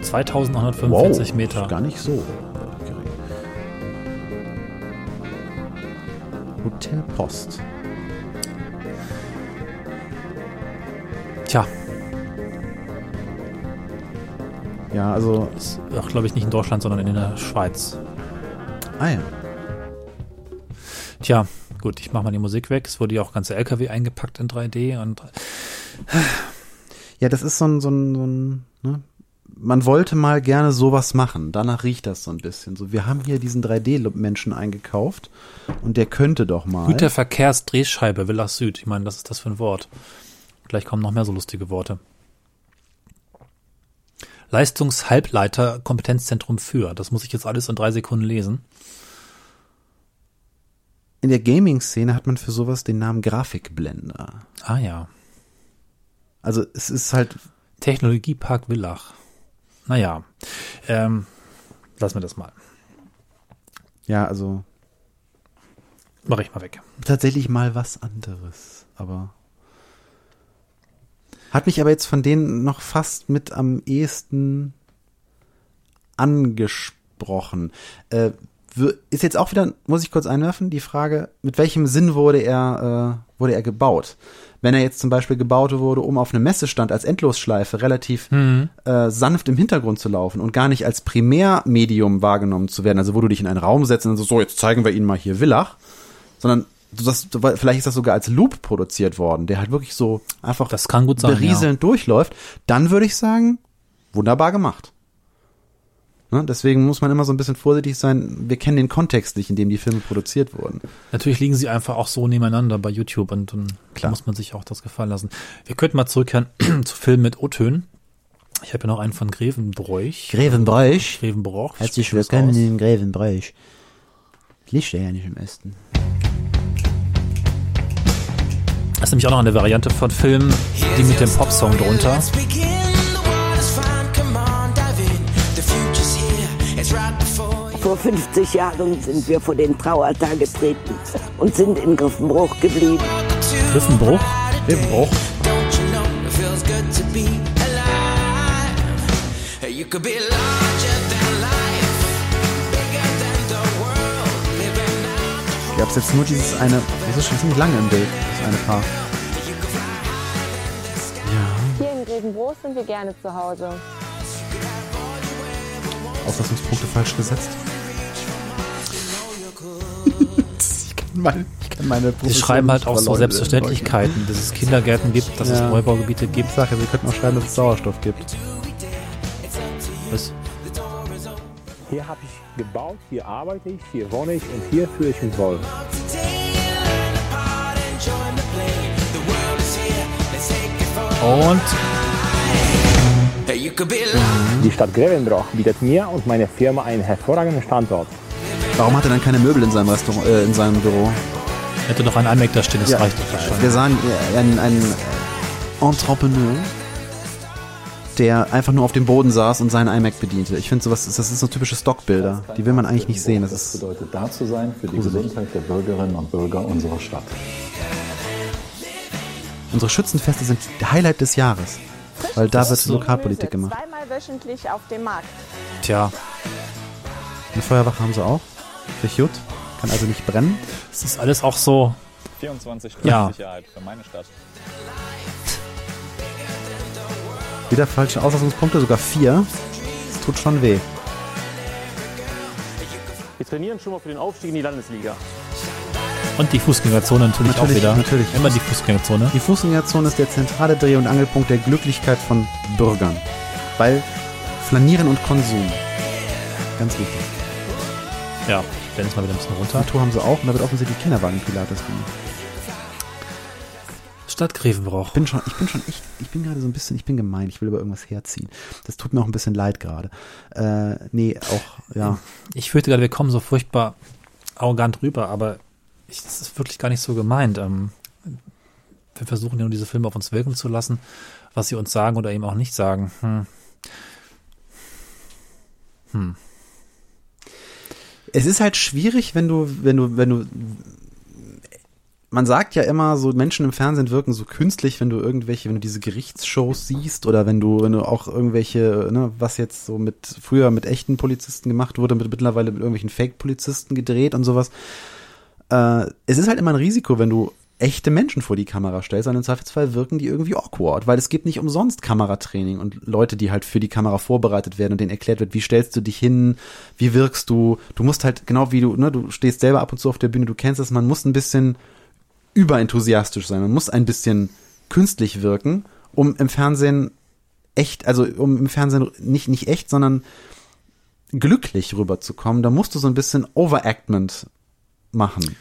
2845 Meter. Ist gar nicht so gering. Hotel Post. Tja, Ja, also. ist auch glaube ich nicht in Deutschland, sondern in der Schweiz. Ah ja. Tja, gut, ich mache mal die Musik weg. Es wurde ja auch ganze LKW eingepackt in 3D und Ja, das ist so ein, so ein, so ein ne? man wollte mal gerne sowas machen. Danach riecht das so ein bisschen. So, wir haben hier diesen 3D-Menschen eingekauft und der könnte doch mal. Güterverkehrsdrehscheibe Villa Süd. Ich meine, was ist das für ein Wort? Gleich kommen noch mehr so lustige Worte. Leistungshalbleiter Kompetenzzentrum für. Das muss ich jetzt alles in drei Sekunden lesen. In der Gaming-Szene hat man für sowas den Namen Grafikblender. Ah ja. Also es ist halt, Technologiepark Villach. Naja, ähm, lassen wir das mal. ja, also Mach ich mal weg. tatsächlich mal was anderes. Aber hat mich aber jetzt von denen noch fast mit am ehesten angesprochen. Äh, ist jetzt auch wieder, muss ich kurz einwerfen, die Frage, mit welchem Sinn wurde er, äh, wurde er gebaut? Wenn er jetzt zum Beispiel gebaut wurde, um auf einem Messestand als Endlosschleife relativ äh, sanft im Hintergrund zu laufen und gar nicht als Primärmedium wahrgenommen zu werden, also wo du dich in einen Raum setzt und so, so jetzt zeigen wir Ihnen mal hier Villach, sondern das, vielleicht ist das sogar als Loop produziert worden, der halt wirklich so einfach Das kann gut sein, berieselnd durchläuft, dann würde ich sagen, wunderbar gemacht. Ne? Deswegen muss man immer so ein bisschen vorsichtig sein. Wir kennen den Kontext nicht, in dem die Filme produziert wurden. Natürlich liegen sie einfach auch so nebeneinander bei YouTube und dann Klar. muss man sich auch das gefallen lassen. Wir könnten mal zurückkehren zu Filmen mit O-Tönen. Ich habe ja noch einen von Grevenbroich. Grevenbräuch. Grevenbroich. Herzlich willkommen in Grevenbräuch. Liegt ja nicht im Osten. Das ist nämlich auch noch eine Variante von Filmen, die mit dem Popsong drunter. Vor 50 Jahren sind wir vor den Traualtar getreten und sind in Griffenbruch geblieben. Griffenbruch. Grevenbruch. gab es jetzt nur dieses eine, das ist schon ziemlich lange im Bild, das eine Paar. Hier in Grevenbroich sind wir gerne zu Hause. Auslassungspunkte falsch gesetzt. meine, ich kann meine Sie schreiben halt auch so Selbstverständlichkeiten, dass es Kindergärten gibt, dass es Ja. Neubaugebiete gibt. Ich sage, Sie könnten auch schreiben, dass es Sauerstoff gibt. Was? Hier habe ich gebaut, hier arbeite ich, hier wohne ich und hier fühle ich mich wohl. Und Die Stadt Grevenbroich bietet mir und meiner Firma einen hervorragenden Standort. Warum hat er dann keine Möbel in seinem Restaurant, äh, in seinem Büro? hätte noch ein iMac da stehen, das Ja. reicht doch wahrscheinlich. Wir sahen äh, einen, einen Entrepreneur, der einfach nur auf dem Boden saß und seinen iMac bediente. Ich finde sowas, das sind so typische Stockbilder. Die will man eigentlich nicht sehen. Das Das ist bedeutet, da zu sein für die gruselig. Gesundheit der Bürgerinnen und Bürger unserer Stadt. unsere Schützenfeste sind der Highlight des Jahres. Weil da wird Lokalpolitik gemacht. Zweimal wöchentlich auf dem Markt. Tja, Eine Feuerwache haben sie auch. Für gut. Kann also nicht brennen. es ist alles auch so. 24 Stunden Ja. Sicherheit für meine Stadt. Wieder falsche Auslassungspunkte, sogar vier. Das tut schon weh. Wir trainieren schon mal für den Aufstieg in die Landesliga. Und die Fußgängerzone natürlich, auch Natürlich, wieder. natürlich. Immer die Fußgängerzone. Die Fußgängerzone ist der zentrale Dreh- und Angelpunkt der Glücklichkeit von Bürgern. Weil Flanieren und Konsum. Ganz wichtig. Ja, Dennis mal wieder ein bisschen runter. Natur haben sie auch und da wird offensichtlich Kinderwagen-Pilates gemacht. Stadt Grevenbroich. Ich bin schon, ich bin schon echt, ich bin gerade so ein bisschen, ich bin gemein, ich will über irgendwas herziehen. Das tut mir auch ein bisschen leid gerade. Äh, nee, auch, ja. Ich fürchte gerade, wir kommen so furchtbar arrogant rüber, aber ich, das ist wirklich gar nicht so gemeint. Ähm, wir versuchen ja nur diese Filme auf uns wirken zu lassen, was sie uns sagen oder eben auch nicht sagen. Hm. Hm. Es ist halt schwierig, wenn du, wenn du, wenn du, man sagt ja immer, so Menschen im Fernsehen wirken so künstlich, wenn du irgendwelche, wenn du diese Gerichtsshows siehst oder wenn du, wenn du auch irgendwelche, ne, was jetzt so mit, früher mit echten Polizisten gemacht wurde, mit mittlerweile mit irgendwelchen Fake-Polizisten gedreht und sowas. Äh, es ist halt immer ein Risiko, wenn du echte Menschen vor die Kamera stellst, und im Zweifelsfall wirken die irgendwie awkward, weil es gibt nicht umsonst Kameratraining und Leute, die halt für die Kamera vorbereitet werden und denen erklärt wird, wie stellst du dich hin, wie wirkst du, du musst halt, genau wie du, ne, du stehst selber ab und zu auf der Bühne, du kennst es, man muss ein bisschen überenthusiastisch sein, man muss ein bisschen künstlich wirken, um im Fernsehen echt, also um im Fernsehen nicht, nicht echt, sondern glücklich rüberzukommen, da musst du so ein bisschen Overactment machen.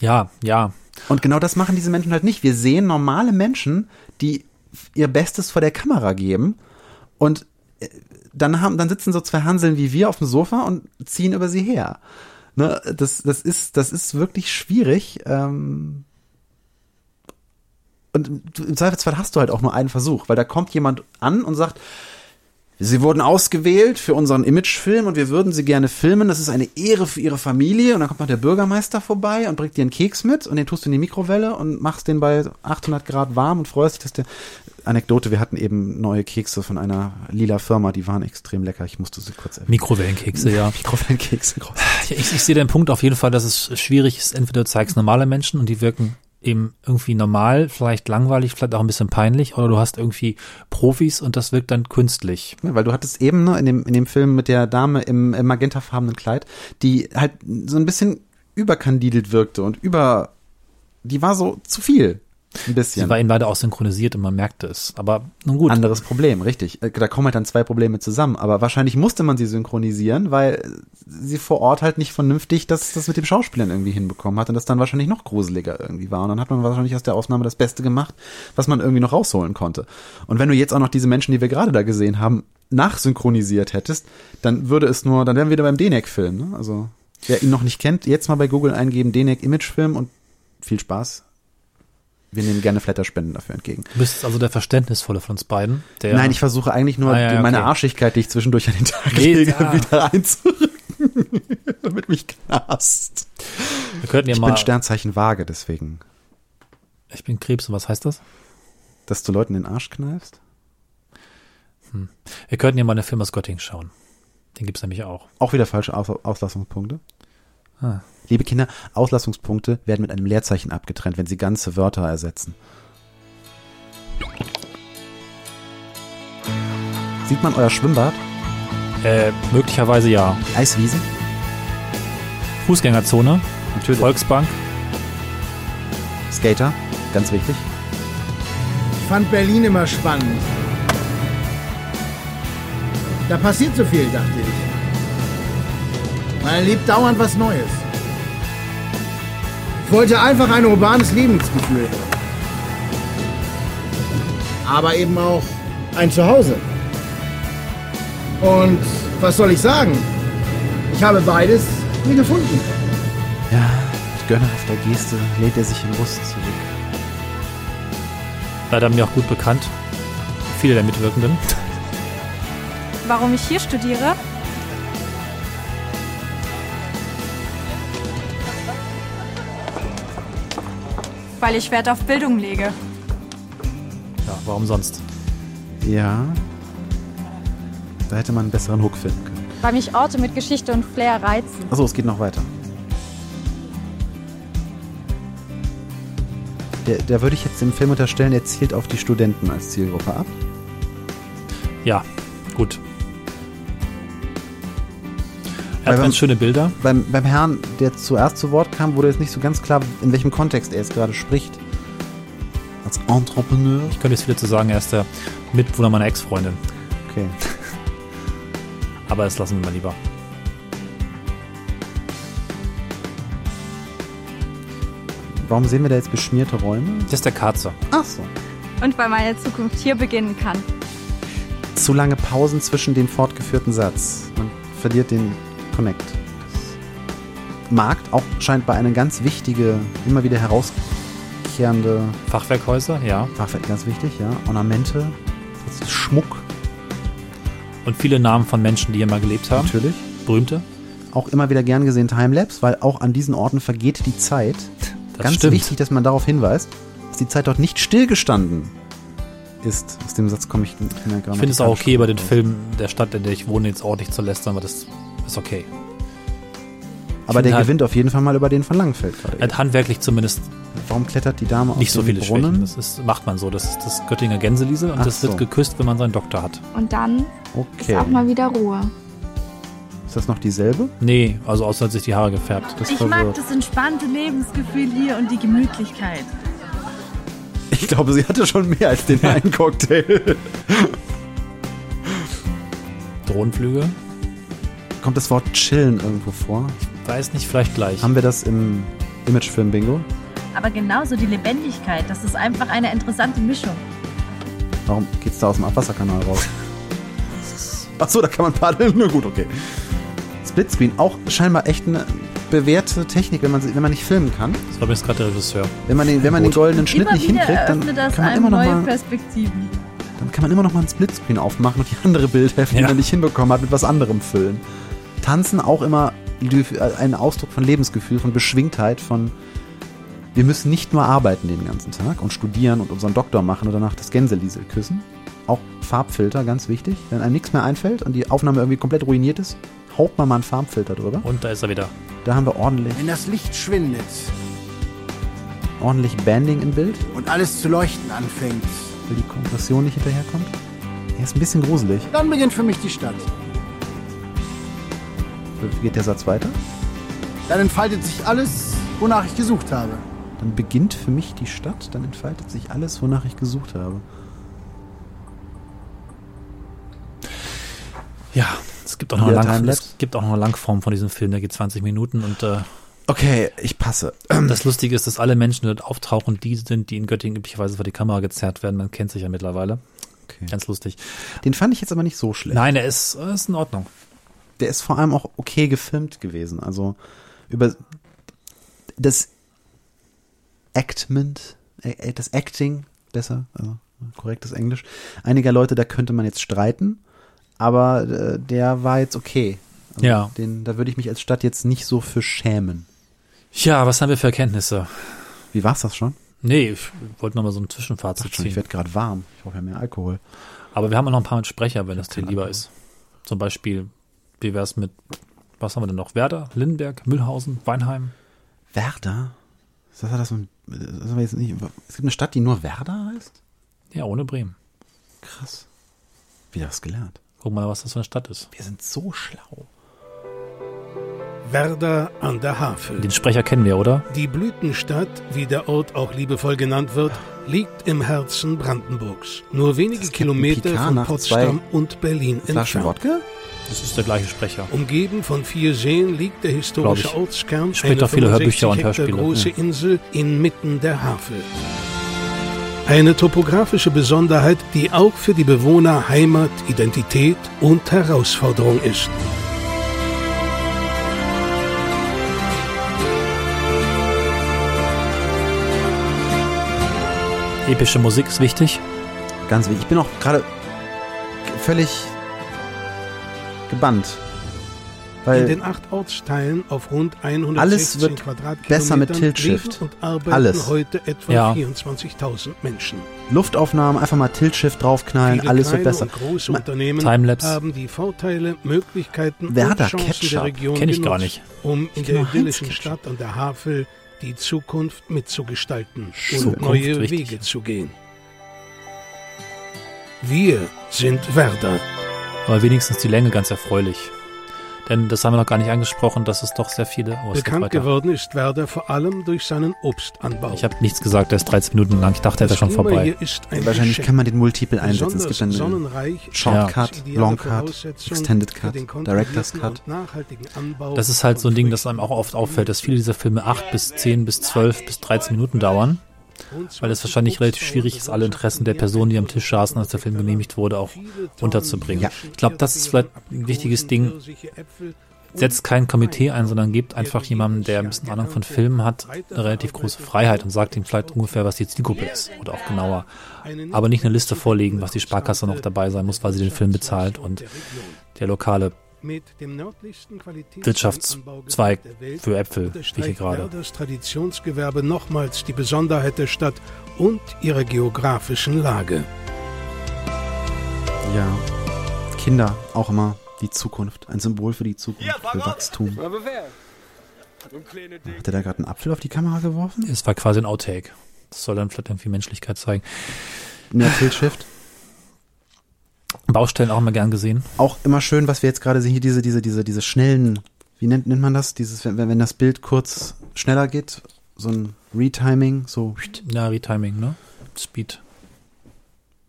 Ja, ja. Und genau das machen diese Menschen halt nicht. Wir sehen normale Menschen, die ihr Bestes vor der Kamera geben und äh, dann haben, dann sitzen so zwei Hanseln wie wir auf dem Sofa und ziehen über sie her. Ne, das, das ist, das ist wirklich schwierig. Ähm und im Zweifelsfall hast du halt auch nur einen Versuch, weil da kommt jemand an und sagt, Sie wurden ausgewählt für unseren Imagefilm und wir würden Sie gerne filmen. Das ist eine Ehre für Ihre Familie. Und dann kommt noch der Bürgermeister vorbei und bringt dir einen Keks mit und den tust du in die Mikrowelle und machst den bei 800 Grad warm und freust dich, dass der Anekdote, wir hatten eben neue Kekse von einer lila Firma, die waren extrem lecker. Ich musste sie kurz erwähnen. Mikrowellenkekse, ja. Mikrowellenkekse, groß. Ich, ich sehe den Punkt auf jeden Fall, dass es schwierig ist. Entweder du zeigst normale Menschen und die wirken eben irgendwie normal, vielleicht langweilig, vielleicht auch ein bisschen peinlich, oder du hast irgendwie Profis und das wirkt dann künstlich. Ja, weil du hattest eben ne, in, dem, in dem Film mit der Dame im, im magentafarbenen Kleid, die halt so ein bisschen überkandidelt wirkte und über, die war so zu viel. Ein bisschen. Sie war eben leider auch synchronisiert und man merkte es. Aber nun gut. Anderes Problem, richtig. Äh, Da kommen halt dann zwei Probleme zusammen. Aber wahrscheinlich musste man sie synchronisieren, weil sie vor Ort halt nicht vernünftig das, das mit dem Schauspielern irgendwie hinbekommen hat und das dann wahrscheinlich noch gruseliger irgendwie war. Und dann hat man wahrscheinlich aus der Ausnahme das Beste gemacht, was man irgendwie noch rausholen konnte. Und wenn du jetzt auch noch diese Menschen, die wir gerade da gesehen haben, nachsynchronisiert hättest, dann würde es nur, dann wären wir wieder beim Denek-Film. Ne? Also, wer ihn noch nicht kennt, jetzt mal bei Google eingeben, Denek Imagefilm und viel Spaß. Wir nehmen gerne Flatterspenden dafür entgegen. Du bist also der Verständnisvolle von uns beiden. Nein, ich versuche eigentlich nur Ah, ja, die, meine okay. Arschigkeit, die ich zwischendurch an den Tag Nee, lege, ja. wieder einzurücken. Damit mich knast. Wir könnten ja ich mal. bin Sternzeichen Waage, deswegen. ich bin Krebs und was heißt das? Dass du Leuten den Arsch kneifst? Wir könnten ja mal eine Film aus Göttingen schauen. Den gibt's nämlich auch. Auch wieder falsche Aus Auslassungspunkte. Ah. Liebe Kinder, Auslassungspunkte werden mit einem Leerzeichen abgetrennt, wenn sie ganze Wörter ersetzen. Sieht man euer Schwimmbad? Äh, möglicherweise ja. Eiswiese? Fußgängerzone, Natürlich. Volksbank. Skater? Ganz wichtig. Ich fand Berlin immer spannend. Da passiert so viel, dachte ich. Man erlebt dauernd was Neues. Ich wollte einfach ein urbanes Lebensgefühl. Aber eben auch ein Zuhause. Und was soll ich sagen? Ich habe beides mir gefunden. Ja, mit gönnerhafter Geste lädt er sich im Bus zurück. Leider mir auch gut bekannt. Viele der Mitwirkenden. Warum ich hier studiere? Weil ich Wert auf Bildung lege. Ja, warum sonst? Ja. Da hätte man einen besseren Hook finden können. Weil mich Orte mit Geschichte und Flair reizen. Achso, es geht noch weiter. Der, der würde ich jetzt dem Film unterstellen, er zielt auf die Studenten als Zielgruppe ab. Ja, gut. Er hat beim- ganz schöne Bilder. Beim, beim Herrn, der zuerst zu Wort kam, wurde jetzt nicht so ganz klar, in welchem Kontext er jetzt gerade spricht. Als Entrepreneur. Ich könnte jetzt wieder zu sagen, er ist der Mitwohner meiner Ex-Freundin. Okay. Aber das lassen wir mal lieber. Warum sehen wir da jetzt beschmierte Räume? Das ist der Karzer. Ach so. Und weil meine Zukunft hier beginnen kann. Zu lange Pausen zwischen dem fortgeführten Satz. Man verliert den Connect. Das Markt auch scheint bei eine ganz wichtige, immer wieder herauskehrende Fachwerkhäuser, ja. Fachwerk, ganz wichtig, ja. Ornamente, Schmuck. Und viele Namen von Menschen, die hier mal gelebt haben. Natürlich. Berühmte. Auch immer wieder gern gesehen Timelapse, weil auch an diesen Orten vergeht die Zeit. Das Ganz stimmt. wichtig, dass man darauf hinweist, dass die Zeit dort nicht stillgestanden ist. Aus dem Satz komme ich in der Ich finde es auch okay, über den raus. Film der Stadt, in der ich wohne, jetzt ordentlich zu lästern, aber das ist okay. Aber der halt- gewinnt auf jeden Fall mal über den von Langenfeld gerade. Er hat handwerklich zumindest Warum klettert die Dame nicht aus so viele Brunnen? Schwächen. Das ist, macht man so. Das ist das Göttinger Gänseliesel und Ach das so. wird geküsst, wenn man seinen Doktor hat. Und dann Okay. ist auch mal wieder Ruhe. Ist das noch dieselbe? Nee, also außer hat sich die Haare gefärbt. Das Ich mag das entspannte Lebensgefühl hier und die Gemütlichkeit. Ich glaube, sie hatte schon mehr als den einen Cocktail. Drohnenflüge? Kommt das Wort chillen irgendwo vor? Weiß nicht, vielleicht gleich. Haben wir das im Imagefilm Bingo? Aber genauso die Lebendigkeit, das ist einfach eine interessante Mischung. Warum geht's da aus dem Abwasserkanal raus? Achso, da kann man paddeln. Na gut, okay. Splitscreen, auch scheinbar echt eine bewährte Technik, wenn man, wenn man nicht filmen kann. Das war mir jetzt gerade der Regisseur. Wenn man den, wenn man den goldenen Schnitt Immer nicht hinkriegt, dann kann man immer noch mal, Perspektiven. dann kann man immer noch mal einen Splitscreen aufmachen und die andere Bildhälfte, die Ja. man nicht hinbekommen hat, mit was anderem füllen. Tanzen auch immer die- ein Ausdruck von Lebensgefühl, von Beschwingtheit, von wir müssen nicht nur arbeiten den ganzen Tag und studieren und unseren Doktor machen und danach das Gänseliesel küssen. Auch Farbfilter, ganz wichtig. Wenn einem nichts mehr einfällt und die Aufnahme irgendwie komplett ruiniert ist, haut man mal einen Farbfilter drüber. Und da ist er wieder. Da haben wir ordentlich, Wenn das Licht schwindet ordentlich Banding im Bild, und alles zu leuchten anfängt, weil die Kompression nicht hinterherkommt. Er ist ein bisschen gruselig. dann beginnt für mich die Stadt. Wie geht der Satz weiter? Dann entfaltet sich alles, wonach ich gesucht habe. Dann beginnt für mich die Stadt, dann entfaltet sich alles, wonach ich gesucht habe. Ja, es gibt auch noch eine, Wieder Lang Timelapse? es gibt auch noch eine Langform von diesem Film, der geht 20 Minuten und äh, Okay, ich passe. das Lustige ist, dass alle Menschen, die dort auftauchen, die sind, die in Göttingen üblicherweise vor die Kamera gezerrt werden. Man kennt sich ja mittlerweile. Okay. Ganz lustig. Den fand ich jetzt aber nicht so schlecht. Nein, er ist, er ist in Ordnung. Der ist vor allem auch okay gefilmt gewesen. Also über das Actment, äh, das Acting, besser, also korrektes Englisch, einiger Leute, da könnte man jetzt streiten, aber äh, der war jetzt okay. Also Ja. Den, da würde ich mich als Stadt jetzt nicht so für schämen. Ja, was haben wir für Erkenntnisse? Wie war's das schon? Nee, ich wollte noch mal so ein Zwischenfazit Ach schon, ich werde gerade warm. Ich brauche ja mehr Alkohol. Aber wir haben auch noch ein paar mit Sprecher, wenn das dir lieber Alkohol. ist. Zum Beispiel, wie wär's mit, was haben wir denn noch? Werder, Lindenberg, Mühlhausen, Weinheim. Werder? Das hat das das haben wir jetzt nicht, es gibt eine Stadt, die nur Werder heißt? Ja, ohne Bremen. Krass. Wieder was gelernt. Guck mal, was das für eine Stadt ist. Wir sind so schlau. Werder an der Havel. Den Sprecher kennen wir, oder? Die Blütenstadt, wie der Ort auch liebevoll genannt wird, liegt im Herzen Brandenburgs. Nur wenige Kilometer von Potsdam und Berlin Flaschen entfernt. Wodka? Das ist der gleiche Sprecher. Umgeben von vier Seen liegt der historische. Ortskern, auch viele 65 Hörbücher und Hektar Hörspiele. große Ja. Insel inmitten der Havel. Eine topografische Besonderheit, die auch für die Bewohner Heimat, Identität und Herausforderung ist. Epische Musik ist wichtig. Ganz wichtig. Ich bin auch gerade völlig gebannt. In Weil den acht Ortsteilen auf rund 116 Alles wird Quadratkilometern besser mit leben und arbeiten Alles. heute etwa Ja. 24.000 Menschen. Luftaufnahmen, einfach mal Tilt-Shift draufknallen, Viele alles wird besser. Und große Ma- Unternehmen Timelapse. haben die Vorteile, Möglichkeiten Werder und Chancen Ketchup. der Region Kenn ich gar genutzt, nicht. um in der idyllischen Stadt an der Havel die Zukunft mitzugestalten Zukunft, und neue richtig. Wege zu gehen. Wir sind Werder. Aber wenigstens die Länge ganz erfreulich. Denn das haben wir noch gar nicht angesprochen, dass es doch sehr viele. Geht Bekannt geworden ist Werder vor allem durch seinen Obstanbau. Ich habe nichts gesagt, der ist 13 Minuten lang. Ich dachte, er wäre schon Klima vorbei. Wahrscheinlich kann man den Multiple einsetzen. Es gibt einen sonnenreich, Shortcut, ideale Long Cut, Voraussetzung Extended Cut, Director's Cut. und nachhaltigen Anbau Das ist halt so ein Ding, das einem auch oft auffällt, dass viele dieser Filme 8 bis 10 bis 12 bis 13 Minuten dauern. Weil es wahrscheinlich relativ schwierig ist, alle Interessen der Personen, die am Tisch saßen, als der Film genehmigt wurde, auch unterzubringen. Ich glaube, das ist vielleicht ein wichtiges Ding. Setzt kein Komitee ein, sondern gebt einfach jemandem, der ein bisschen Ahnung von Filmen hat, eine relativ große Freiheit und sagt ihm vielleicht ungefähr, was die Zielgruppe ist oder auch genauer. Aber nicht eine Liste vorlegen, was die Sparkasse noch dabei sein muss, weil sie den Film bezahlt und der lokale Wirtschaftszweig Qualitätsweinanbaugebiet der Welt für Äpfel, wie hier gerade. Werders Traditionsgewerbe nochmals die Besonderheit der Stadt und ihrer geografischen Lage. Ja. Kinder, auch immer die Zukunft. Ein Symbol für die Zukunft, für Wachstum. Hat er da gerade einen Apfel auf die Kamera geworfen? Es war quasi ein Outtake. Das soll dann vielleicht irgendwie Menschlichkeit zeigen. Mehr Tilt-Shift. Baustellen auch immer gern gesehen. Auch immer schön, was wir jetzt gerade sehen, hier diese, diese, diese, diese schnellen, wie nennt, nennt man das? Dieses, wenn, wenn das Bild kurz schneller geht, so ein Retiming, so, Ja, Retiming, ne? Speed.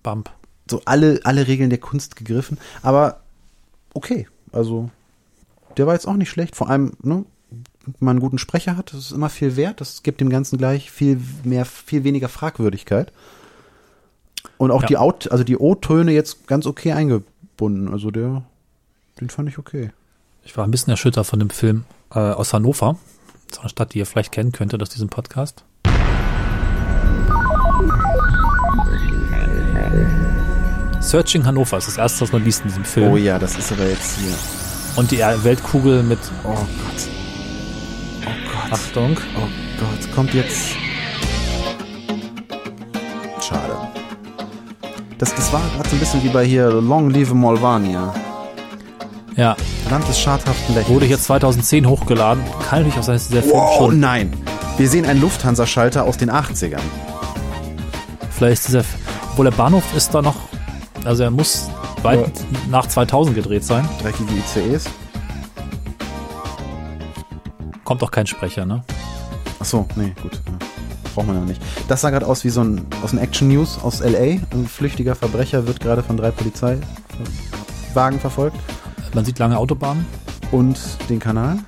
Bump. so alle, alle Regeln der Kunst gegriffen. Aber okay, also der war jetzt auch nicht schlecht. Vor allem, ne, wenn man einen guten Sprecher hat, das ist immer viel wert. Das gibt dem Ganzen gleich viel mehr, viel weniger Fragwürdigkeit. Und auch Ja. die Out, also die O-Töne jetzt ganz okay eingebunden. Also der, den fand ich okay. Ich war ein bisschen erschüttert von dem Film äh, aus Hannover. So eine Stadt, die ihr vielleicht kennen könntet aus diesem Podcast. Searching Hannover ist das erste, was man liest in diesem Film. Oh ja, das ist aber jetzt hier. Und die Weltkugel mit. Oh Gott. Oh Gott. Achtung. Oh Gott, kommt jetzt. Das, das war gerade so ein bisschen wie bei hier Long Live Molvania. Ja. Verdammtes schadhaften Lächeln. Wurde hier 2010 hochgeladen. Kann natürlich auch sein, dass dieser Film Oh schon. nein. Wir sehen einen Lufthansa-Schalter aus den 80ern. Vielleicht ist dieser. Obwohl der Bahnhof ist da noch. Also er muss weit nach 2000 gedreht sein. Dreckige ICEs. Kommt auch kein Sprecher, ne? Ach so, nee, gut. Ja. Braucht man ja nicht. Das sah gerade aus wie so ein aus den Action News aus LA. Ein flüchtiger Verbrecher wird gerade von drei Polizeiwagen verfolgt. Man sieht lange Autobahnen. Und den Kanal.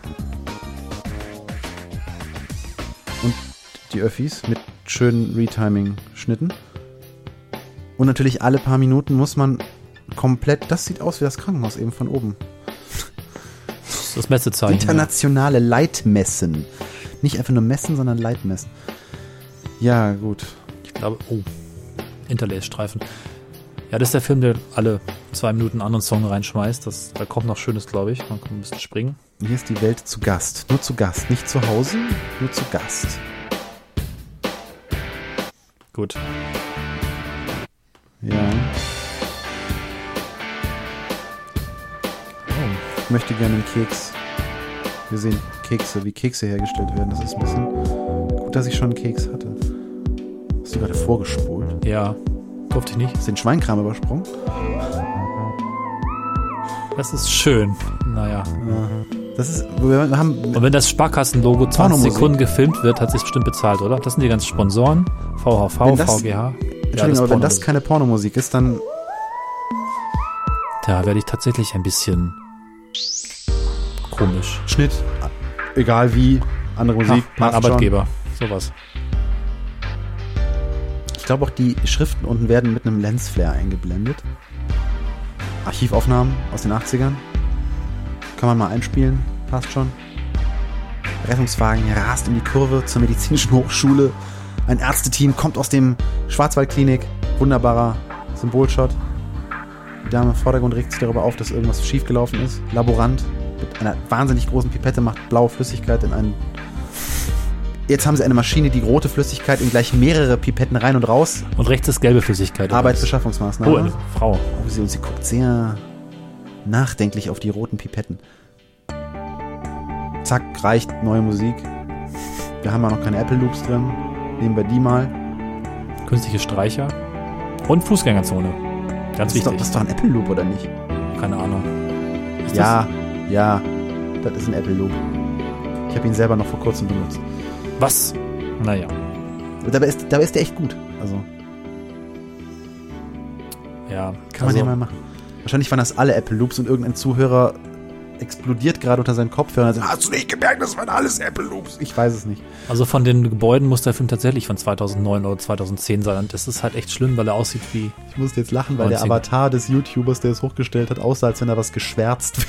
Und die Öffis mit schönen Retiming-Schnitten. Und natürlich alle paar Minuten muss man komplett. Das sieht aus wie das Krankenhaus eben von oben. Das Messezeichen. Internationale Leitmessen. Nicht einfach nur messen, sondern Leitmessen. Ja, gut. Ich glaube, oh, Interlace-Streifen. Ja, das ist der Film, der alle zwei Minuten einen anderen Song reinschmeißt. Das, da kommt noch Schönes, glaube ich. Man kann ein bisschen springen. Hier ist die Welt zu Gast. Nur zu Gast. Nicht zu Hause, nur zu Gast. Gut. Ja. Oh. Ich möchte gerne einen Keks. Wir sehen Kekse, wie Kekse hergestellt werden. Das ist ein bisschen gut, dass ich schon einen Keks hatte. Du gerade vorgespult? Ja, durfte ich nicht. Hast du den Schweinkram übersprungen? Das ist schön. Naja. Das ist, wir haben Und wenn das Sparkassenlogo 20 Pornomusik. Sekunden gefilmt wird, hat sich bestimmt bezahlt, oder? Das sind die ganzen Sponsoren. VHV, Wenn das- VGH. Entschuldigung, aber wenn das keine Pornomusik ist, dann Da werde ich tatsächlich ein bisschen komisch. Schnitt, egal wie, andere Musik, Ach, mein passt schon. Arbeitgeber. Sowas. Ich glaube auch die Schriften unten werden mit einem Lensflare eingeblendet. Archivaufnahmen aus den 80ern. Kann man mal einspielen, passt schon. Rettungswagen rast in die Kurve zur medizinischen Hochschule. Ein Ärzteteam kommt aus dem Schwarzwaldklinik. Wunderbarer Symbolshot. Die Dame im Vordergrund regt sich darüber auf, dass irgendwas schiefgelaufen ist. Laborant mit einer wahnsinnig großen Pipette macht blaue Flüssigkeit in einen. Jetzt haben sie eine Maschine, die rote Flüssigkeit in gleich mehrere Pipetten rein und raus. Und rechts ist gelbe Flüssigkeit. Arbeitsbeschaffungsmaßnahme. Oh, eine Frau. Oh, sie, und sie guckt sehr nachdenklich auf die roten Pipetten. Zack, reicht, neue Musik. Wir haben ja noch keine Apple Loops drin. Nehmen wir die mal. Künstliche Streicher. Und Fußgängerzone. Ganz das ist, doch, wichtig. das ist doch ein Apple Loop, oder nicht? Keine Ahnung. Ist ja, ja. Das ist ein Apple Loop. Ich habe ihn selber noch vor kurzem benutzt. Was? Naja. Dabei ist, dabei ist der echt gut. Also, Ja. kann man also, ja mal machen. Wahrscheinlich waren das alle Apple Loops und irgendein Zuhörer explodiert gerade unter seinen Kopfhörern. Also, Hast du nicht gemerkt, das waren alles Apple Loops? Ich weiß es nicht. Also von den Gebäuden muss der Film tatsächlich von 2009 oder 2010 sein. Und das ist halt echt schlimm, weil er aussieht wie. Ich musste jetzt lachen, weil der 19. Avatar des YouTubers, der es hochgestellt hat, aussah, als wenn er was geschwärzt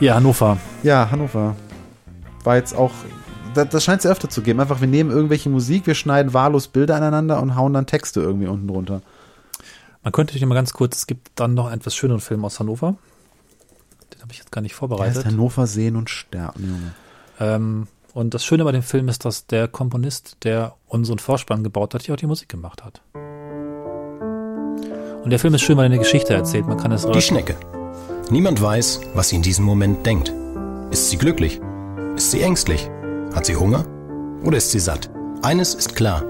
Ja, Hannover. Ja, Hannover. War jetzt auch. Das, das scheint es ja öfter zu geben. Einfach, wir nehmen irgendwelche Musik, wir schneiden wahllos Bilder aneinander und hauen dann Texte irgendwie unten drunter. Man könnte natürlich mal ganz kurz, es gibt dann noch einen etwas schöneren Film aus Hannover. Den habe ich jetzt gar nicht Der vorbereitet. heißt Hannover sehen und sterben, Junge. Ähm, und das Schöne bei dem Film ist, dass der Komponist, der unseren Vorspann gebaut hat, hier auch die Musik gemacht hat. Und der Film ist schön, weil er eine Geschichte erzählt. Man kann es Die Schnecke. Niemand weiß, was sie in diesem Moment denkt. Ist sie glücklich? Ist sie ängstlich? Hat sie Hunger? Oder ist sie satt? Eines ist klar.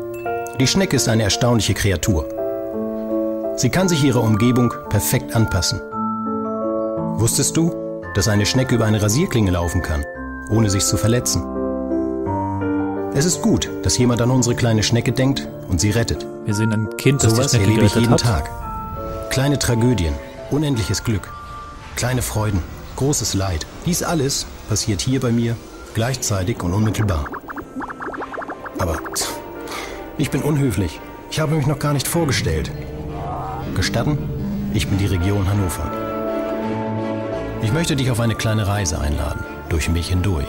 Die Schnecke ist eine erstaunliche Kreatur. Sie kann sich ihrer Umgebung perfekt anpassen. Wusstest du, dass eine Schnecke über eine Rasierklinge laufen kann, ohne sich zu verletzen? Es ist gut, dass jemand an unsere kleine Schnecke denkt und sie rettet. Wir sehen ein Kind, das die Sowas Schnecke erlebe ich jeden hat. Tag. Kleine Tragödien, unendliches Glück, kleine Freuden, großes Leid. Dies alles passiert hier bei mir gleichzeitig und unmittelbar. Aber ich bin unhöflich. Ich habe mich noch gar nicht vorgestellt. Gestatten? Ich bin die Region Hannover. Ich möchte dich auf eine kleine Reise einladen, durch mich hindurch.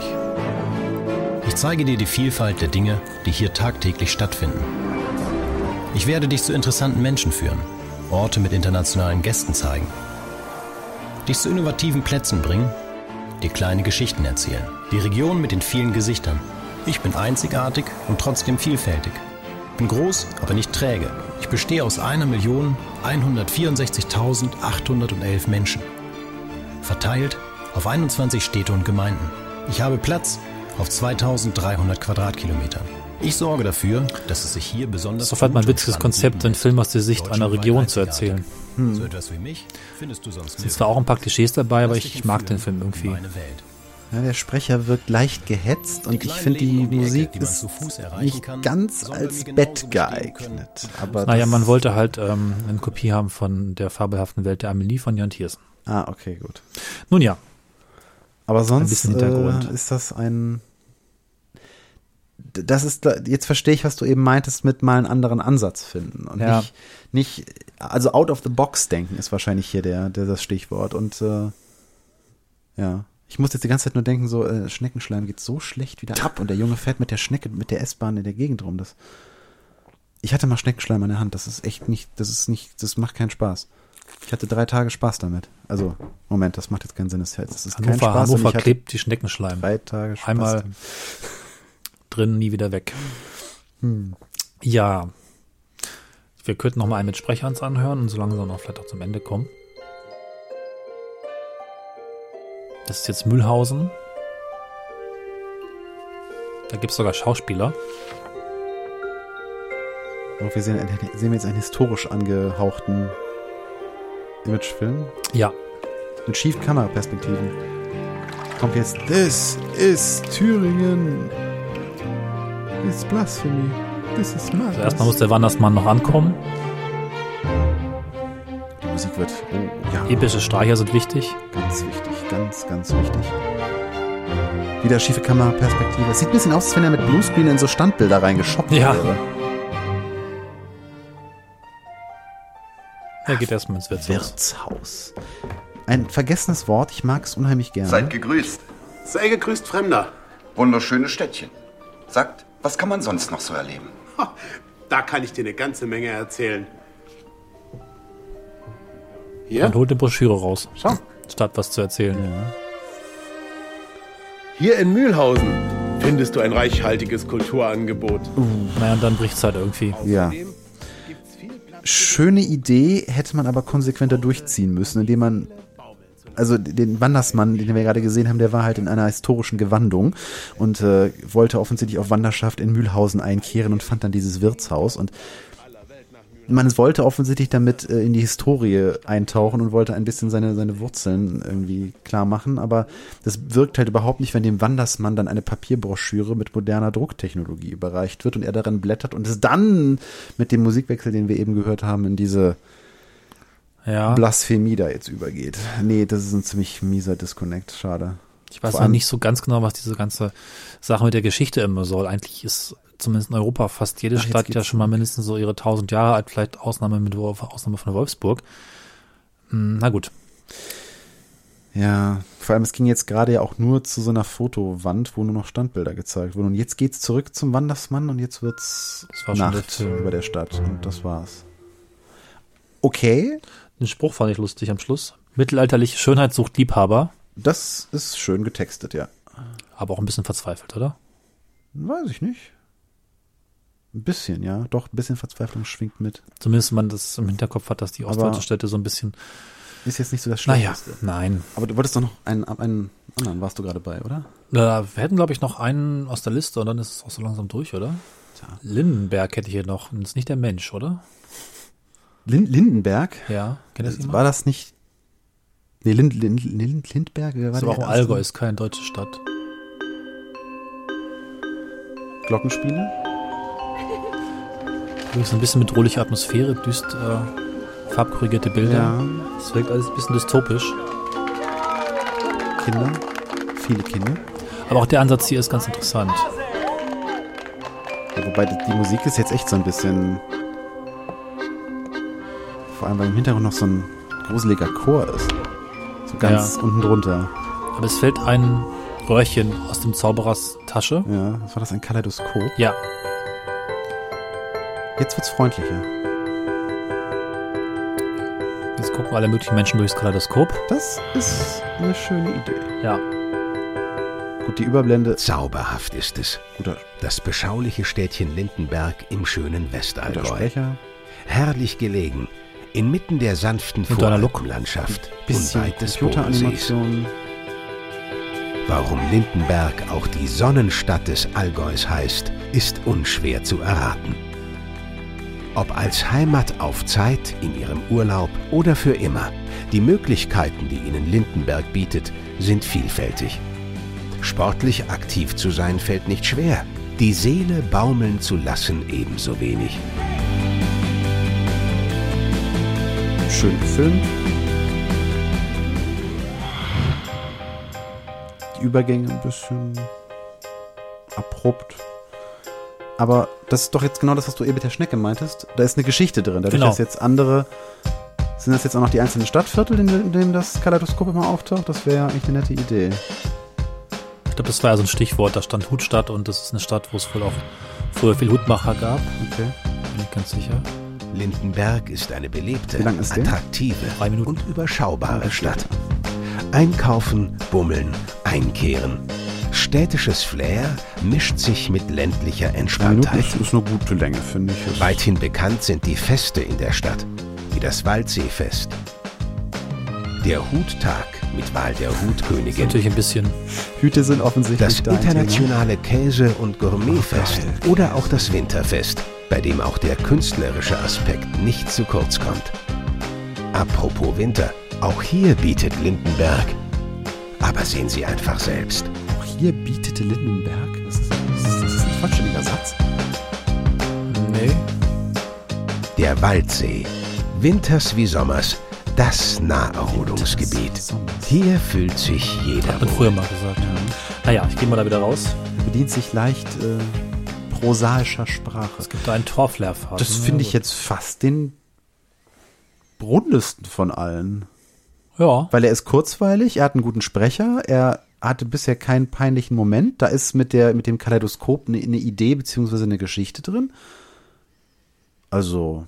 Ich zeige dir die Vielfalt der Dinge, die hier tagtäglich stattfinden. Ich werde dich zu interessanten Menschen führen, Orte mit internationalen Gästen zeigen, dich zu innovativen Plätzen bringen, dir kleine Geschichten erzählen, die Region mit den vielen Gesichtern. Ich bin einzigartig und trotzdem vielfältig. Bin groß, aber nicht träge. Ich bestehe aus 1.164.811 Menschen, verteilt auf 21 Städte und Gemeinden. Ich habe Platz auf 2300 Quadratkilometern. Ich sorge dafür, dass es sich hier besonders ist halt mal ein witziges Konzept, einen Film aus der Sicht einer Region zu erzählen. So etwas wie mich findest du sonst Es sind zwar auch ein paar Klischees dabei, aber ich mag den Film irgendwie. Ja, der Sprecher wirkt leicht gehetzt und ich finde die um die Ecke, Musik die man ist zu Fuß erreichen nicht kann, ganz als Bett geeignet. Aber Naja, man wollte halt ähm, eine Kopie haben von der fabelhaften Welt der Amelie von Jan Thiersen. Ah, okay, gut. Nun ja. Aber sonst. Äh, ist das ein. Das ist, jetzt verstehe ich, was du eben meintest, mit mal einen anderen Ansatz finden. Und Ja. nicht, nicht, also out of the box denken ist wahrscheinlich hier der, der das Stichwort. Und äh, ja. Ich muss jetzt die ganze Zeit nur denken, so, äh, Schneckenschleim geht so schlecht wieder ab und der Junge fährt mit der Schnecke, mit der S-Bahn in der Gegend rum. Das, ich hatte mal Schneckenschleim an der Hand. Das ist echt nicht, das ist nicht, das macht keinen Spaß. Ich hatte drei Tage Spaß damit. Also, Moment, das macht jetzt keinen Sinn. Das ist kein Hannover, Spaß. und Hannover klebt die Schneckenschleim. Drei Tage Spaß. Einmal damit. drin, nie wieder weg. Hm. Ja. Wir könnten noch mal einen mit Sprecher uns anhören und so langsam noch vielleicht auch zum Ende kommen. Das ist jetzt Mühlhausen. Da gibt es sogar Schauspieler. Und wir sehen, sehen wir jetzt einen historisch angehauchten Imagefilm. Ja. Mit schiefen Kameraperspektiven. Kommt jetzt, this is Thüringen. It's blasphemy. This is madness. Also erstmal muss der Wandersmann noch ankommen. Die Musik wird, oh, ja. Epische Streicher sind wichtig. Ganz wichtig, ganz, ganz wichtig. Wieder schiefe Kameraperspektive. Es sieht ein bisschen aus, als wenn er mit Bluescreen in so Standbilder reingeschoppt Ja. wäre. Er geht erstmal ins Wirtshaus. Wirtshaus. Ein vergessenes Wort, ich mag es unheimlich gerne. Seid gegrüßt. Sei gegrüßt, Fremder. Wunderschönes Städtchen. Sagt, was kann man sonst noch so erleben? Da kann ich dir eine ganze Menge erzählen. Hier? Und holt eine Broschüre raus. Schau. Statt was zu erzählen. Hier in Mühlhausen findest du ein reichhaltiges Kulturangebot. Naja, und dann bricht's halt irgendwie. Ja. Schöne Idee, hätte man aber konsequenter durchziehen müssen, indem man. Also den Wandersmann, den wir gerade gesehen haben, der war halt in einer historischen Gewandung und äh, wollte offensichtlich auf Wanderschaft in Mühlhausen einkehren und fand dann dieses Wirtshaus und man wollte offensichtlich damit äh, in die Historie eintauchen und wollte ein bisschen seine, seine Wurzeln irgendwie klar machen, aber das wirkt halt überhaupt nicht, wenn dem Wandersmann dann eine Papierbroschüre mit moderner Drucktechnologie überreicht wird und er darin blättert und es dann mit dem Musikwechsel, den wir eben gehört haben, in diese Ja. Blasphemie da jetzt übergeht. Nee, das ist ein ziemlich mieser Disconnect, schade. Ich weiß noch nicht so ganz genau, was diese ganze Sache mit der Geschichte immer soll. Eigentlich ist zumindest in Europa fast jede Ach, Stadt ja schon mal mindestens so ihre tausend Jahre alt, vielleicht Ausnahme mit Ausnahme von Wolfsburg. Hm, Na gut. Ja, vor allem es ging jetzt gerade ja auch nur zu so einer Fotowand, wo nur noch Standbilder gezeigt wurden. Und jetzt geht's zurück zum Wandersmann und jetzt wird's Das war schon der Nacht Film. über der Stadt und das war's. Okay. Den Spruch fand ich lustig am Schluss. Mittelalterliche Schönheit sucht Liebhaber. Das ist schön getextet, ja. Aber auch ein bisschen verzweifelt, oder? Weiß ich nicht. Ein bisschen, ja. Doch, ein bisschen Verzweiflung schwingt mit. Zumindest wenn man das im Hinterkopf hat, dass die ostdeutsche Städte so ein bisschen. Ist jetzt nicht so das Naja, Schlechteste. nein. Aber du wolltest doch noch einen, einen anderen, warst du gerade bei, oder? Äh, wir hätten, glaube ich, noch einen aus der Liste und dann ist es auch so langsam durch, oder? Lindenberg hätte ich hier noch. Das ist nicht der Mensch, oder? Lin Lindenberg? Ja, kennt das jemand? War das nicht. Nee, Lind, Lind, Lind, Lindberg? Wer war Das der auch? Allgäu, ist keine deutsche Stadt. Glockenspiele? Übrigens ein bisschen bedrohliche Atmosphäre, düst, äh, farbkorrigierte Bilder. Ja. Es wirkt alles ein bisschen dystopisch. Kinder? Viele Kinder? Aber auch der Ansatz hier ist ganz interessant. Ja, wobei die, die Musik ist jetzt echt so ein bisschen. Vor allem, weil im Hintergrund noch so ein gruseliger Chor ist. So ganz Ja. unten drunter. Aber es fällt ein Röhrchen aus dem Zauberers Tasche. Ja, was war das? Ein Kaleidoskop? Ja. Jetzt wird's freundlicher. Jetzt gucken alle möglichen Menschen durchs Kaleidoskop. Das ist eine schöne Idee. Ja. Gut, die Überblende. Zauberhaft ist es. Guter, Das beschauliche Städtchen Lindenberg im schönen guter Westallgäu. Sprecher. Herrlich gelegen, inmitten der sanften Und. Voralpenlandschaft Bisschen unweit des Bodensees. Warum Lindenberg auch die Sonnenstadt des Allgäus heißt, ist unschwer zu erraten. Ob als Heimat auf Zeit, in ihrem Urlaub oder für immer, die Möglichkeiten, die ihnen Lindenberg bietet, sind vielfältig. Sportlich aktiv zu sein fällt nicht schwer, die Seele baumeln zu lassen ebenso wenig. Schön gefilmt. Die Übergänge ein bisschen abrupt. Aber das ist doch jetzt genau das, was du eben mit der Schnecke meintest. Da ist eine Geschichte drin. Dadurch, Genau. dass jetzt andere. Sind das jetzt auch noch die einzelnen Stadtviertel, in, in denen das Kaleidoskop immer auftaucht? Das wäre ja eigentlich eine nette Idee. Ich glaube, das war ja so ein Stichwort. Da stand Hutstadt und das ist eine Stadt, wo es wohl auch früher viel Hutmacher gab. Okay. Bin ich ganz sicher. Lindenberg ist eine belebte, ist attraktive und überschaubare Stadt. Einkaufen, bummeln, einkehren. Städtisches Flair mischt sich mit ländlicher Entspanntheit. ist, ist eine gute Länge, finde ich. Weithin bekannt sind die Feste in der Stadt, wie das Waldseefest. der Huttag mit Wahl der Hutkönigin. Natürlich ein bisschen. Hüte sind offensichtlich Das internationale Käse- und Gourmetfest oder auch das Winterfest, bei dem auch der künstlerische Aspekt nicht zu kurz kommt. Apropos Winter, auch hier bietet Lindenberg. Aber sehen Sie einfach selbst. Hier bietet Lindenberg. Das ist, das ist, das ist ein vollständiger Satz. Nee. Der Waldsee. Winters wie Sommers. Das Naherholungsgebiet. Hier fühlt sich jeder Hat man früher mal gesagt. Naja, ich gehe mal da wieder raus. Bedient sich leicht äh, prosaischer Sprache. Es gibt da einen Torflehrpfad. Das Ja, finde ich jetzt fast den rundesten von allen. Ja. Weil er ist kurzweilig, er hat einen guten Sprecher, er hatte bisher keinen peinlichen Moment. Da ist mit, der, mit dem Kaleidoskop eine, eine Idee beziehungsweise eine Geschichte drin. Also,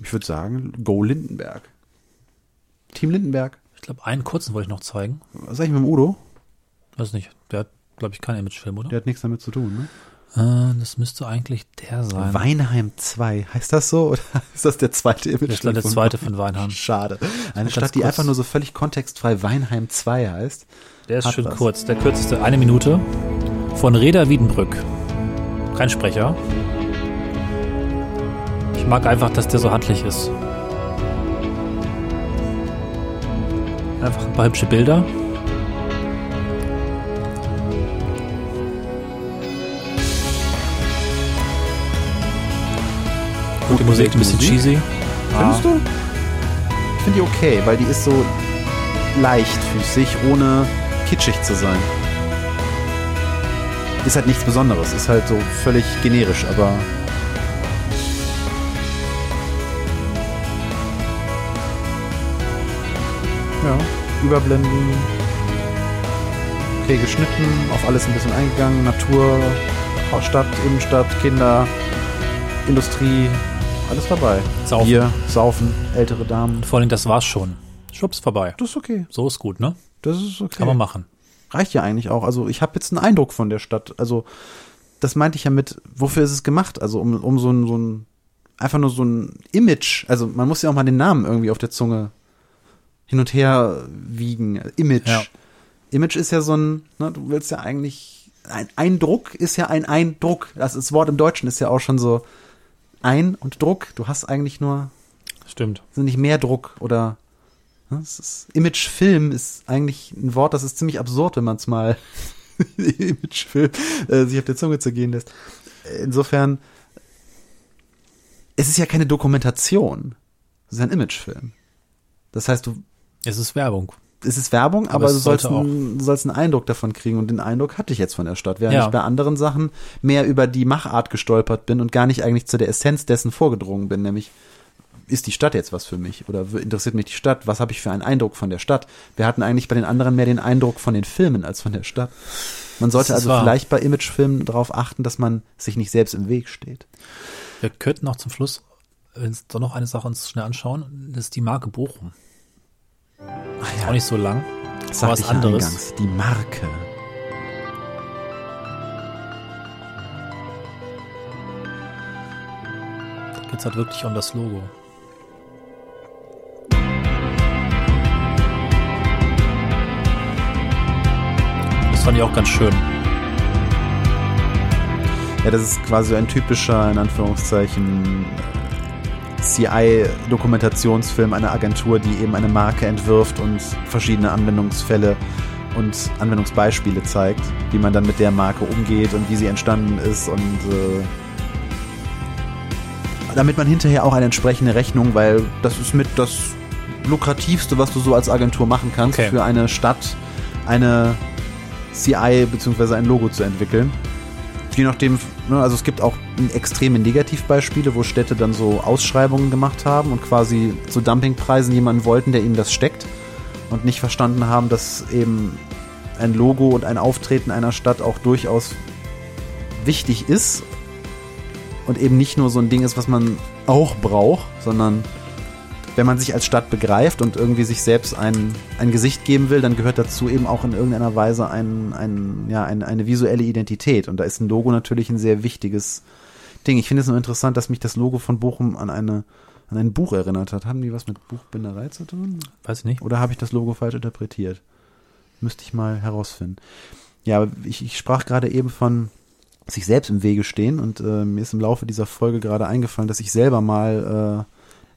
ich würde sagen, Go Lindenberg. Team Lindenberg. Ich glaube, einen kurzen wollte ich noch zeigen. Was sag ich mit dem Udo? Weiß nicht. Der hat, glaube ich, keinen Imagefilm, oder? Der hat nichts damit zu tun, ne? Äh, das müsste eigentlich der sein. Weinheim 2, heißt das so? Oder ist das der zweite Image? Das ist der zweite von Weinheim. Schade. Eine Stadt, die einfach nur so völlig kontextfrei Weinheim 2 heißt. Der ist schön was. kurz. Der kürzeste, eine Minute. Von Reda Wiedenbrück. Kein Sprecher. Ich mag einfach, dass der so handlich ist. Einfach ein paar hübsche Bilder. Die Musik ein bisschen Musik. cheesy. Findest du? Ich finde die okay, weil die ist so leichtfüßig, ohne kitschig zu sein. Ist halt nichts Besonderes, ist halt so völlig generisch, aber. Ja, Überblenden. Okay, geschnitten, auf alles ein bisschen eingegangen. Natur, Stadt, Innenstadt, Kinder, Industrie, alles dabei. Saufen. Bier, Saufen, ältere Damen. Vor allem, das war's schon. Schwupps vorbei. Das ist okay. So ist gut, ne? Das ist okay. Kann man machen. Reicht ja eigentlich auch. Also ich habe jetzt einen Eindruck von der Stadt. Also das meinte ich ja mit, wofür ist es gemacht? Also um, um so ein, so ein, einfach nur so ein Image. Also man muss ja auch mal den Namen irgendwie auf der Zunge hin und her wiegen. Image. Ja. Image ist ja so ein, ne, du willst ja eigentlich, ein Eindruck ist ja ein Eindruck. Das, das Wort im Deutschen ist ja auch schon so ein und Druck. Du hast eigentlich nur, Stimmt. sind nicht mehr Druck oder ne, ist, Imagefilm ist eigentlich ein Wort, das ist ziemlich absurd, wenn man es mal Imagefilm äh, sich auf der Zunge zergehen lässt. Insofern, es ist ja keine Dokumentation. Es ist ein Imagefilm. Das heißt, du, Es ist Werbung. Es ist Werbung, Aber aber, du, sollst einen, du sollst einen Eindruck davon kriegen und den Eindruck hatte ich jetzt von der Stadt, während Ja. ich bei anderen Sachen mehr über die Machart gestolpert bin und gar nicht eigentlich zu der Essenz dessen vorgedrungen bin, nämlich ist die Stadt jetzt was für mich oder interessiert mich die Stadt? Was habe ich für einen Eindruck von der Stadt? Wir hatten eigentlich bei den anderen mehr den Eindruck von den Filmen als von der Stadt. Man sollte also wahr. vielleicht bei Imagefilmen darauf achten, dass man sich nicht selbst im Weg steht. Wir könnten noch zum Schluss wenn es doch noch eine Sache uns schnell anschauen. Das ist die Marke Bochum. Ist auch nicht so lang. Das aber sagte was ich ja anderes. eingangs. Die Marke. Da geht es halt wirklich um das Logo. Das fand ich auch ganz schön. Ja, das ist quasi ein typischer, in Anführungszeichen, CI-Dokumentationsfilm einer Agentur, die eben eine Marke entwirft und verschiedene Anwendungsfälle und Anwendungsbeispiele zeigt, wie man dann mit der Marke umgeht und wie sie entstanden ist und äh, damit man hinterher auch eine entsprechende Rechnung, weil das ist mit das lukrativste, was du so als Agentur machen kannst, Okay. für eine Stadt eine CI bzw. ein Logo zu entwickeln. Je nachdem, ne, also es gibt auch extreme Negativbeispiele, wo Städte dann so Ausschreibungen gemacht haben und quasi zu Dumpingpreisen jemanden wollten, der ihnen das steckt und nicht verstanden haben, dass eben ein Logo und ein Auftreten einer Stadt auch durchaus wichtig ist und eben nicht nur so ein Ding ist, was man auch braucht, sondern wenn man sich als Stadt begreift und irgendwie sich selbst ein, ein Gesicht geben will, dann gehört dazu eben auch in irgendeiner Weise ein, ein, ja, ein, eine visuelle Identität. Und da ist ein Logo natürlich ein sehr wichtiges Ding. Ich finde es nur interessant, dass mich das Logo von Bochum an eine an ein Buch erinnert hat. Haben die was mit Buchbinderei zu tun? Weiß ich nicht. Oder habe ich das Logo falsch interpretiert? Müsste ich mal herausfinden. Ja, aber ich, ich sprach gerade eben von sich selbst im Wege stehen und äh, mir ist im Laufe dieser Folge gerade eingefallen, dass ich selber mal äh,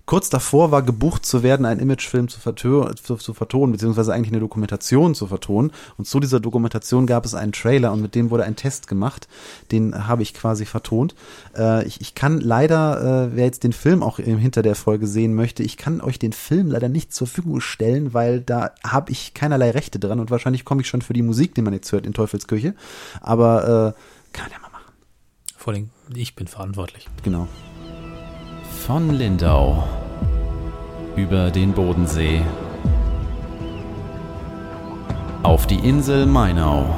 kurz davor war, gebucht zu werden, einen Imagefilm zu, zu, zu vertonen, beziehungsweise eigentlich eine Dokumentation zu vertonen. Und zu dieser Dokumentation gab es einen Trailer und mit dem wurde ein Test gemacht. Den habe ich quasi vertont. Äh, ich, ich kann leider, äh, wer jetzt den Film auch hinter der Folge sehen möchte, ich kann euch den Film leider nicht zur Verfügung stellen, weil da habe ich keinerlei Rechte dran und wahrscheinlich komme ich schon für die Musik, die man jetzt hört, in Teufelsköche. Aber äh, kann ja mal machen. Vor allem, ich bin verantwortlich. Genau. Von Lindau über den Bodensee auf die Insel Mainau.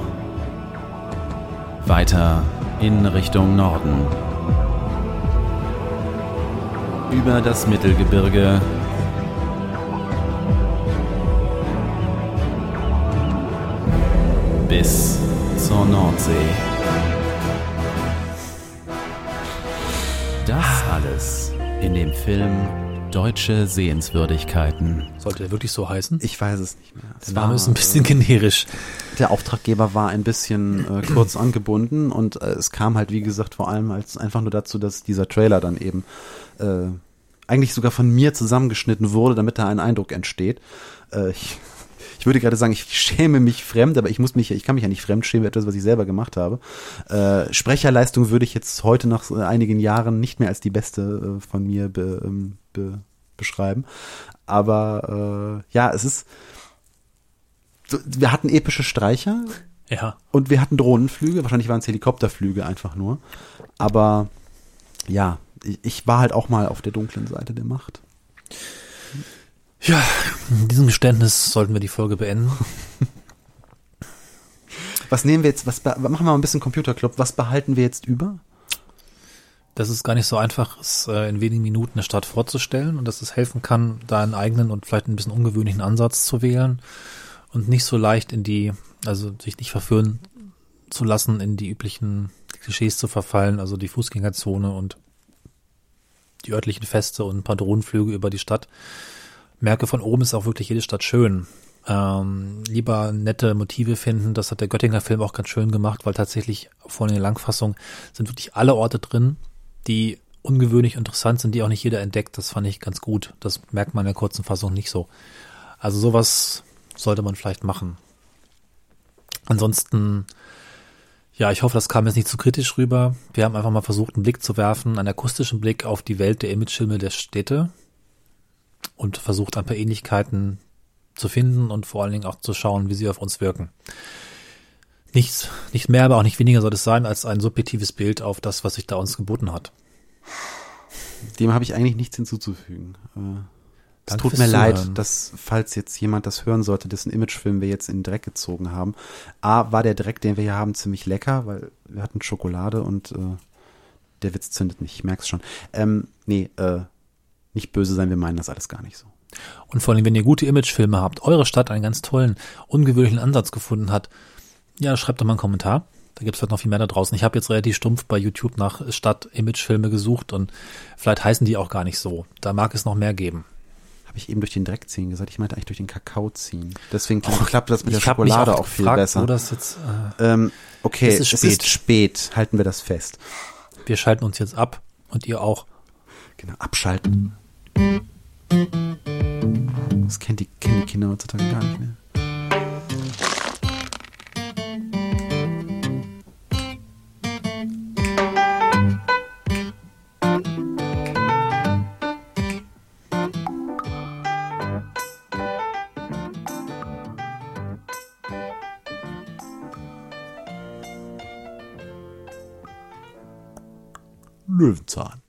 Weiter in Richtung Norden. Über das Mittelgebirge. Bis zur Nordsee. Das alles in dem Film Deutsche Sehenswürdigkeiten. Sollte der wirklich so heißen? Ich weiß es nicht mehr. Der Name ist ein bisschen generisch. Der Auftraggeber war ein bisschen äh, kurz angebunden und äh, es kam halt, wie gesagt, vor allem als einfach nur dazu, dass dieser Trailer dann eben äh, eigentlich sogar von mir zusammengeschnitten wurde, damit da ein Eindruck entsteht. Äh, ich, ich würde gerade sagen, ich schäme mich fremd, aber ich muss mich, ich kann mich ja nicht fremd schämen, etwas, was ich selber gemacht habe. Äh, Sprecherleistung würde ich jetzt heute nach einigen Jahren nicht mehr als die beste äh, von mir be, ähm, be, beschreiben. Aber äh, ja, es ist. Wir hatten epische Streicher. Ja. Und wir hatten Drohnenflüge. Wahrscheinlich waren es Helikopterflüge einfach nur. Aber ja, ich, ich war halt auch mal auf der dunklen Seite der Macht. Ja, in diesem Geständnis sollten wir die Folge beenden. Was nehmen wir jetzt, was machen wir mal ein bisschen Computerclub, was behalten wir jetzt über? dass es gar nicht so einfach ist, äh, in wenigen Minuten eine Stadt vorzustellen und dass es helfen kann, da einen eigenen und vielleicht ein bisschen ungewöhnlichen Ansatz zu wählen und nicht so leicht in die, also sich nicht verführen zu lassen, in die üblichen Klischees zu verfallen, also die Fußgängerzone und die örtlichen Feste und ein paar Drohnenflüge über die Stadt. Merke von oben ist auch wirklich jede Stadt schön. Ähm, lieber nette Motive finden, das hat der Göttinger Film auch ganz schön gemacht, weil tatsächlich vor in der Langfassung sind wirklich alle Orte drin, die ungewöhnlich interessant sind, die auch nicht jeder entdeckt. Das fand ich ganz gut. Das merkt man in der kurzen Fassung nicht so. Also sowas sollte man vielleicht machen. Ansonsten, ja, ich hoffe, das kam jetzt nicht zu kritisch rüber. Wir haben einfach mal versucht, einen Blick zu werfen, einen akustischen Blick auf die Welt der Imagefilme der Städte und versucht, ein paar Ähnlichkeiten zu finden und vor allen Dingen auch zu schauen, wie sie auf uns wirken. Nichts, nicht mehr, aber auch nicht weniger soll es sein, als ein subjektives Bild auf das, was sich da uns geboten hat. Dem habe ich eigentlich nichts hinzuzufügen. Äh, es tut mir leid, Zuhören. dass, falls jetzt jemand das hören sollte, dessen Imagefilm wir jetzt in den Dreck gezogen haben. A, war der Dreck, den wir hier haben, ziemlich lecker, weil wir hatten Schokolade und äh, der Witz zündet nicht, ich merk's schon. Ähm, nee, äh, nicht böse sein, wir meinen das alles gar nicht so. Und vor allem, wenn ihr gute Imagefilme habt, eure Stadt einen ganz tollen, ungewöhnlichen Ansatz gefunden hat, ja, schreibt doch mal einen Kommentar. Da gibt's vielleicht noch viel mehr da draußen. Ich habe jetzt relativ stumpf bei YouTube nach Stadt-Imagefilme gesucht und vielleicht heißen die auch gar nicht so. Da mag es noch mehr geben. Habe ich eben durch den Dreck ziehen gesagt, ich meinte eigentlich durch den Kakao ziehen. Deswegen klappt das mit der Schokolade auch auch, viel gefragt, besser. wo das jetzt, ähm, okay, es ist es spät. ist spät, halten wir das fest. Wir schalten uns jetzt ab und ihr auch. Genau, abschalten. Das kennt die, kennen die Kinder heutzutage gar nicht mehr. Löwenzahn.